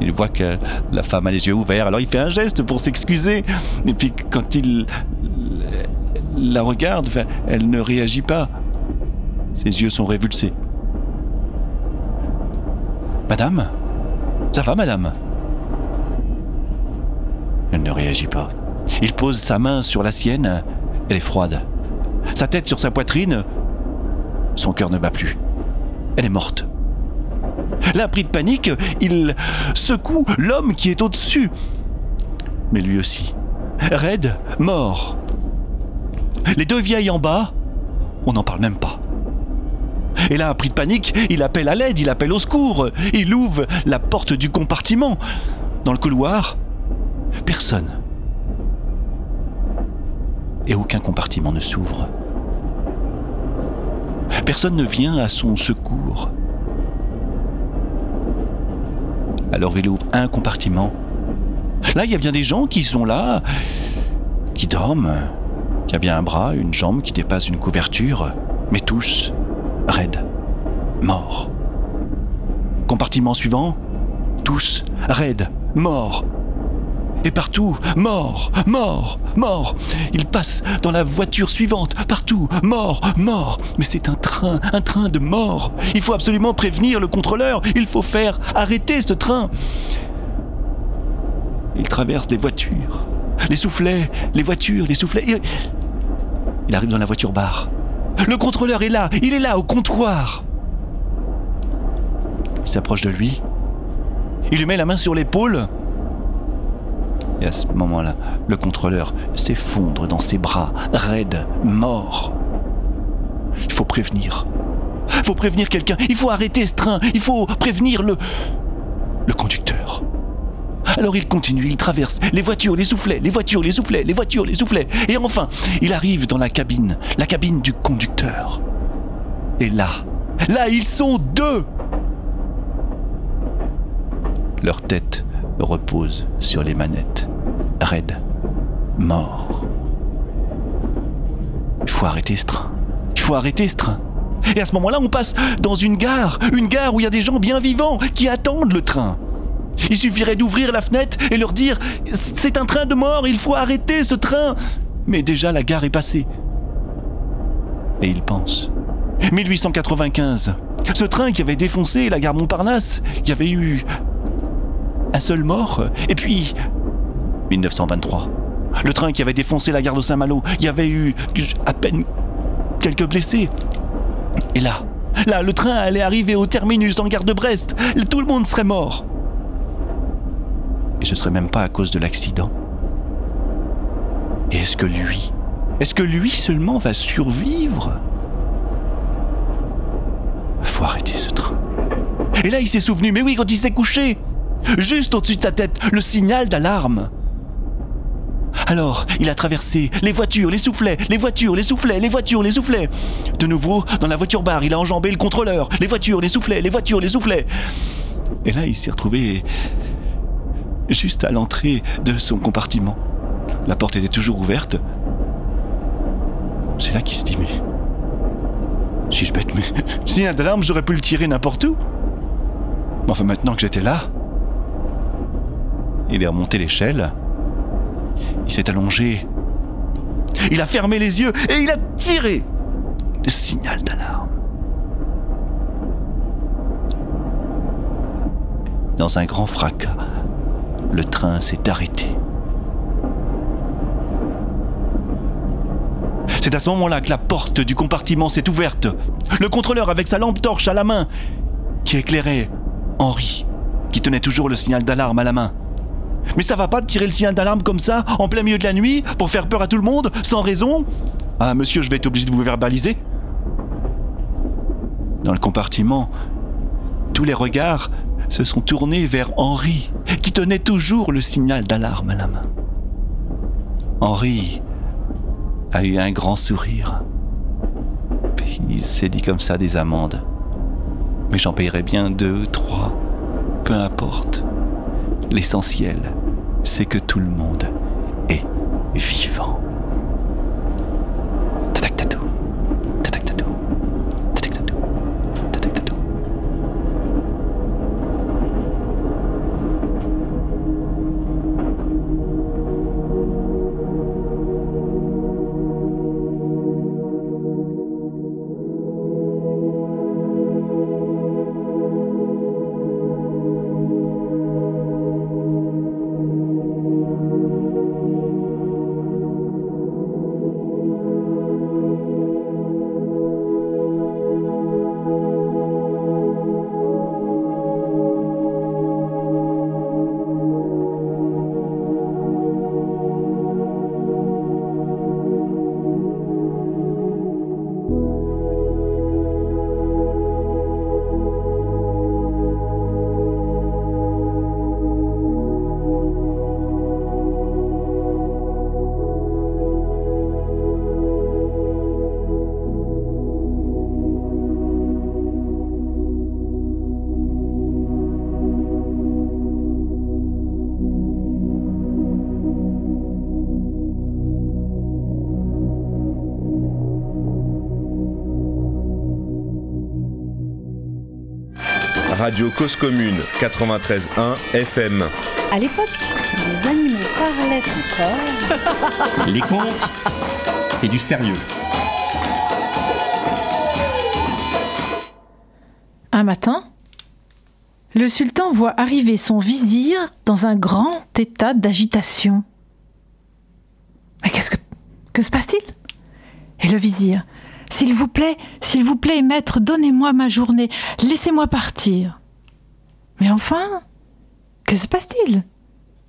Il voit que la femme a les yeux ouverts, alors il fait un geste pour s'excuser. Et puis quand il la regarde, elle ne réagit pas. Ses yeux sont révulsés. Madame? Ça va, madame Elle ne réagit pas. Il pose sa main sur la sienne. Elle est froide. Sa tête sur sa poitrine. Son cœur ne bat plus. Elle est morte. Là, pris de panique, il secoue l'homme qui est au-dessus. Mais lui aussi. Raide, mort. Les deux vieilles en bas, on n'en parle même pas. Et là, pris de panique, il appelle à l'aide, il appelle au secours. Il ouvre la porte du compartiment. Dans le couloir, Personne. Et aucun compartiment ne s'ouvre. Personne ne vient à son secours. Alors il ouvre un compartiment. Là, il y a bien des gens qui sont là, qui dorment. Il y a bien un bras, une jambe qui dépasse une couverture, mais tous raides, morts. Compartiment suivant, tous raides, morts. Et partout, mort, mort, mort. Il passe dans la voiture suivante, partout, mort, mort. Mais c'est un train, un train de mort. Il faut absolument prévenir le contrôleur. Il faut faire arrêter ce train. Il traverse les voitures, les soufflets, les voitures, les soufflets. Il arrive dans la voiture bar. Le contrôleur est là, il est là au comptoir. Il s'approche de lui. Il lui met la main sur l'épaule. Et à ce moment-là, le contrôleur s'effondre dans ses bras, raide, mort. Il faut prévenir. Il faut prévenir quelqu'un. Il faut arrêter ce train. Il faut prévenir le. le conducteur. Alors il continue, il traverse les voitures, les soufflets, les voitures, les soufflets, les voitures, les soufflets. Et enfin, il arrive dans la cabine, la cabine du conducteur. Et là, là, ils sont deux. Leur tête repose sur les manettes, raides, morts. Il faut arrêter ce train. Il faut arrêter ce train. Et à ce moment-là, on passe dans une gare, une gare où il y a des gens bien vivants qui attendent le train. Il suffirait d'ouvrir la fenêtre et leur dire C'est un train de mort, il faut arrêter ce train Mais déjà la gare est passée. Et il pense 1895, ce train qui avait défoncé la gare Montparnasse, il y avait eu un seul mort. Et puis 1923, le train qui avait défoncé la gare de Saint-Malo, il y avait eu à peine quelques blessés. Et là, là, le train allait arriver au terminus en gare de Brest. Tout le monde serait mort. Et ce serait même pas à cause de l'accident. Et est-ce que lui, est-ce que lui seulement va survivre? Faut arrêter ce train. Et là, il s'est souvenu, mais oui, quand il s'est couché, juste au-dessus de sa tête, le signal d'alarme. Alors, il a traversé les voitures, les soufflets, les voitures, les soufflets, les voitures, les soufflets. De nouveau, dans la voiture bar, il a enjambé le contrôleur, les voitures, les soufflets, les voitures, les soufflets. Et là, il s'est retrouvé juste à l'entrée de son compartiment. La porte était toujours ouverte. C'est là qu'il se dit Mais. Si je bête, mais. Si un d'alarme, j'aurais pu le tirer n'importe où. Mais enfin, maintenant que j'étais là. Il est remonté l'échelle. Il s'est allongé. Il a fermé les yeux et il a tiré le signal d'alarme. Dans un grand fracas, le train s'est arrêté. C'est à ce moment-là que la porte du compartiment s'est ouverte. Le contrôleur avec sa lampe torche à la main, qui éclairait Henri, qui tenait toujours le signal d'alarme à la main. Mais ça va pas de tirer le signal d'alarme comme ça, en plein milieu de la nuit, pour faire peur à tout le monde, sans raison? Ah, monsieur, je vais être obligé de vous verbaliser. Dans le compartiment, tous les regards se sont tournés vers Henri, qui tenait toujours le signal d'alarme à la main. Henri a eu un grand sourire. Il s'est dit comme ça des amendes. Mais j'en payerai bien deux, trois, peu importe. L'essentiel, c'est que tout le monde est vivant. Radio Cause Commune 93.1 FM. À l'époque, les animaux parlaient encore. Les contes, c'est du sérieux. Un matin, le sultan voit arriver son vizir dans un grand état d'agitation. Mais qu'est-ce que, que se passe-t-il? Et le vizir, s'il vous plaît, s'il vous plaît, maître, donnez-moi ma journée, laissez-moi partir. Mais enfin, que se passe-t-il?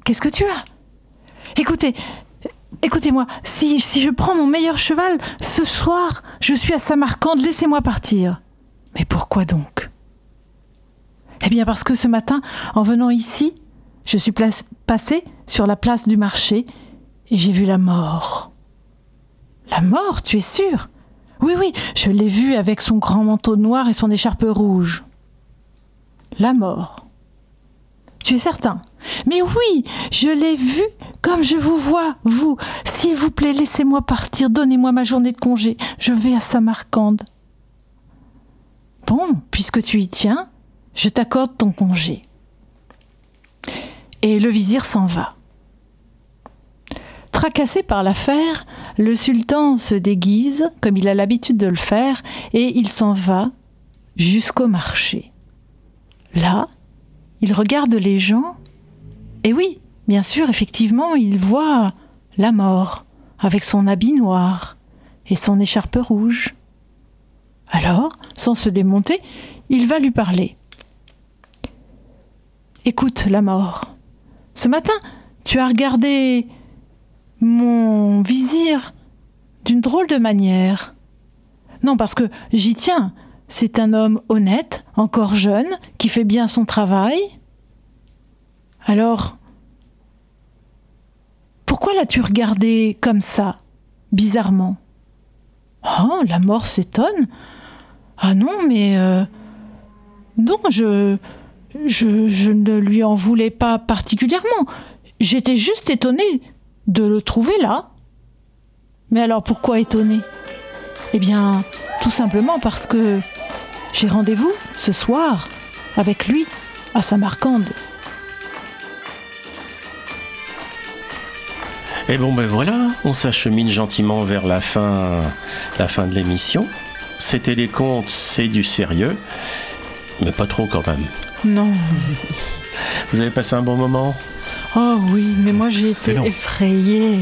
Qu'est-ce que tu as? Écoutez, écoutez-moi, si, je prends mon meilleur cheval, ce soir, je suis à Samarcande, laissez-moi partir. Mais pourquoi donc? Eh bien parce que ce matin, en venant ici, je suis passé sur la place du marché et j'ai vu la mort. La mort, tu es sûr? Oui, oui, je l'ai vue avec son grand manteau noir et son écharpe rouge. La mort. Tu es certain Mais oui, je l'ai vue comme je vous vois, vous. S'il vous plaît, laissez-moi partir, donnez-moi ma journée de congé. Je vais à Samarcande. Bon, puisque tu y tiens, je t'accorde ton congé. Et le vizir s'en va. Tracassé par l'affaire, le sultan se déguise, comme il a l'habitude de le faire, et il s'en va jusqu'au marché. Là, il regarde les gens, et oui, bien sûr, effectivement, il voit la mort, avec son habit noir et son écharpe rouge. Alors, sans se démonter, il va lui parler. Écoute, la mort, ce matin, tu as regardé mon vizir d'une drôle de manière. Non, parce que j'y tiens. C'est un homme honnête, encore jeune, qui fait bien son travail. Alors, pourquoi l'as-tu regardé comme ça, bizarrement? Oh, la mort s'étonne. Ah non, mais... Euh, non, je, je... Je ne lui en voulais pas particulièrement. J'étais juste étonnée de le trouver là. Mais alors pourquoi étonné Eh bien, tout simplement parce que j'ai rendez-vous ce soir avec lui à Samarcande. Et bon ben voilà, on s'achemine gentiment vers la fin, la fin de l'émission. C'était des contes, c'est du sérieux, mais pas trop quand même. Non. Vous avez passé un bon moment? Oh oui, mais moi j'ai été effrayée.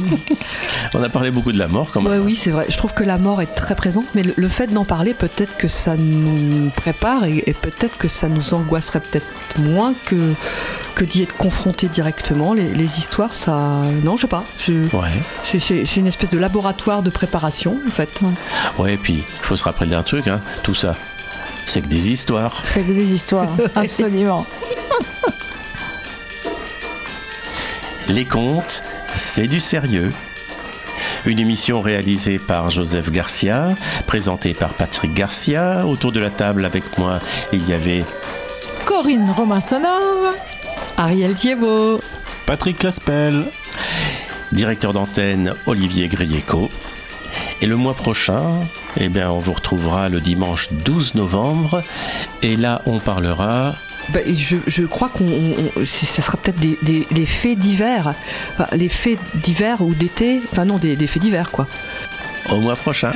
On a parlé beaucoup de la mort quand même. oui, c'est vrai. Je trouve que la mort est très présente, mais le, fait d'en parler, peut-être que ça nous prépare et, peut-être que ça nous angoisserait peut-être moins que, que d'y être confronté directement. Les, histoires, ça. Non, je sais pas. Ouais. C'est une espèce de laboratoire de préparation, en fait. Ouais, et puis il faut se rappeler d'un truc, hein. tout ça. C'est que des histoires. C'est que des histoires, absolument. Les contes, c'est du sérieux. Une émission réalisée par Joseph Garcia, présentée par Patrick Garcia. Autour de la table avec moi, il y avait Corinne Romansonov, Ariel Thiebaud, Patrick Laspel, directeur d'antenne Olivier Grieco. Et le mois prochain, eh bien, on vous retrouvera le dimanche 12 novembre. Et là, on parlera bah, je, crois qu'on, ce sera peut-être des, faits d'hiver, les faits d'hiver ou d'été, enfin non, des, faits d'hiver quoi. Au mois prochain.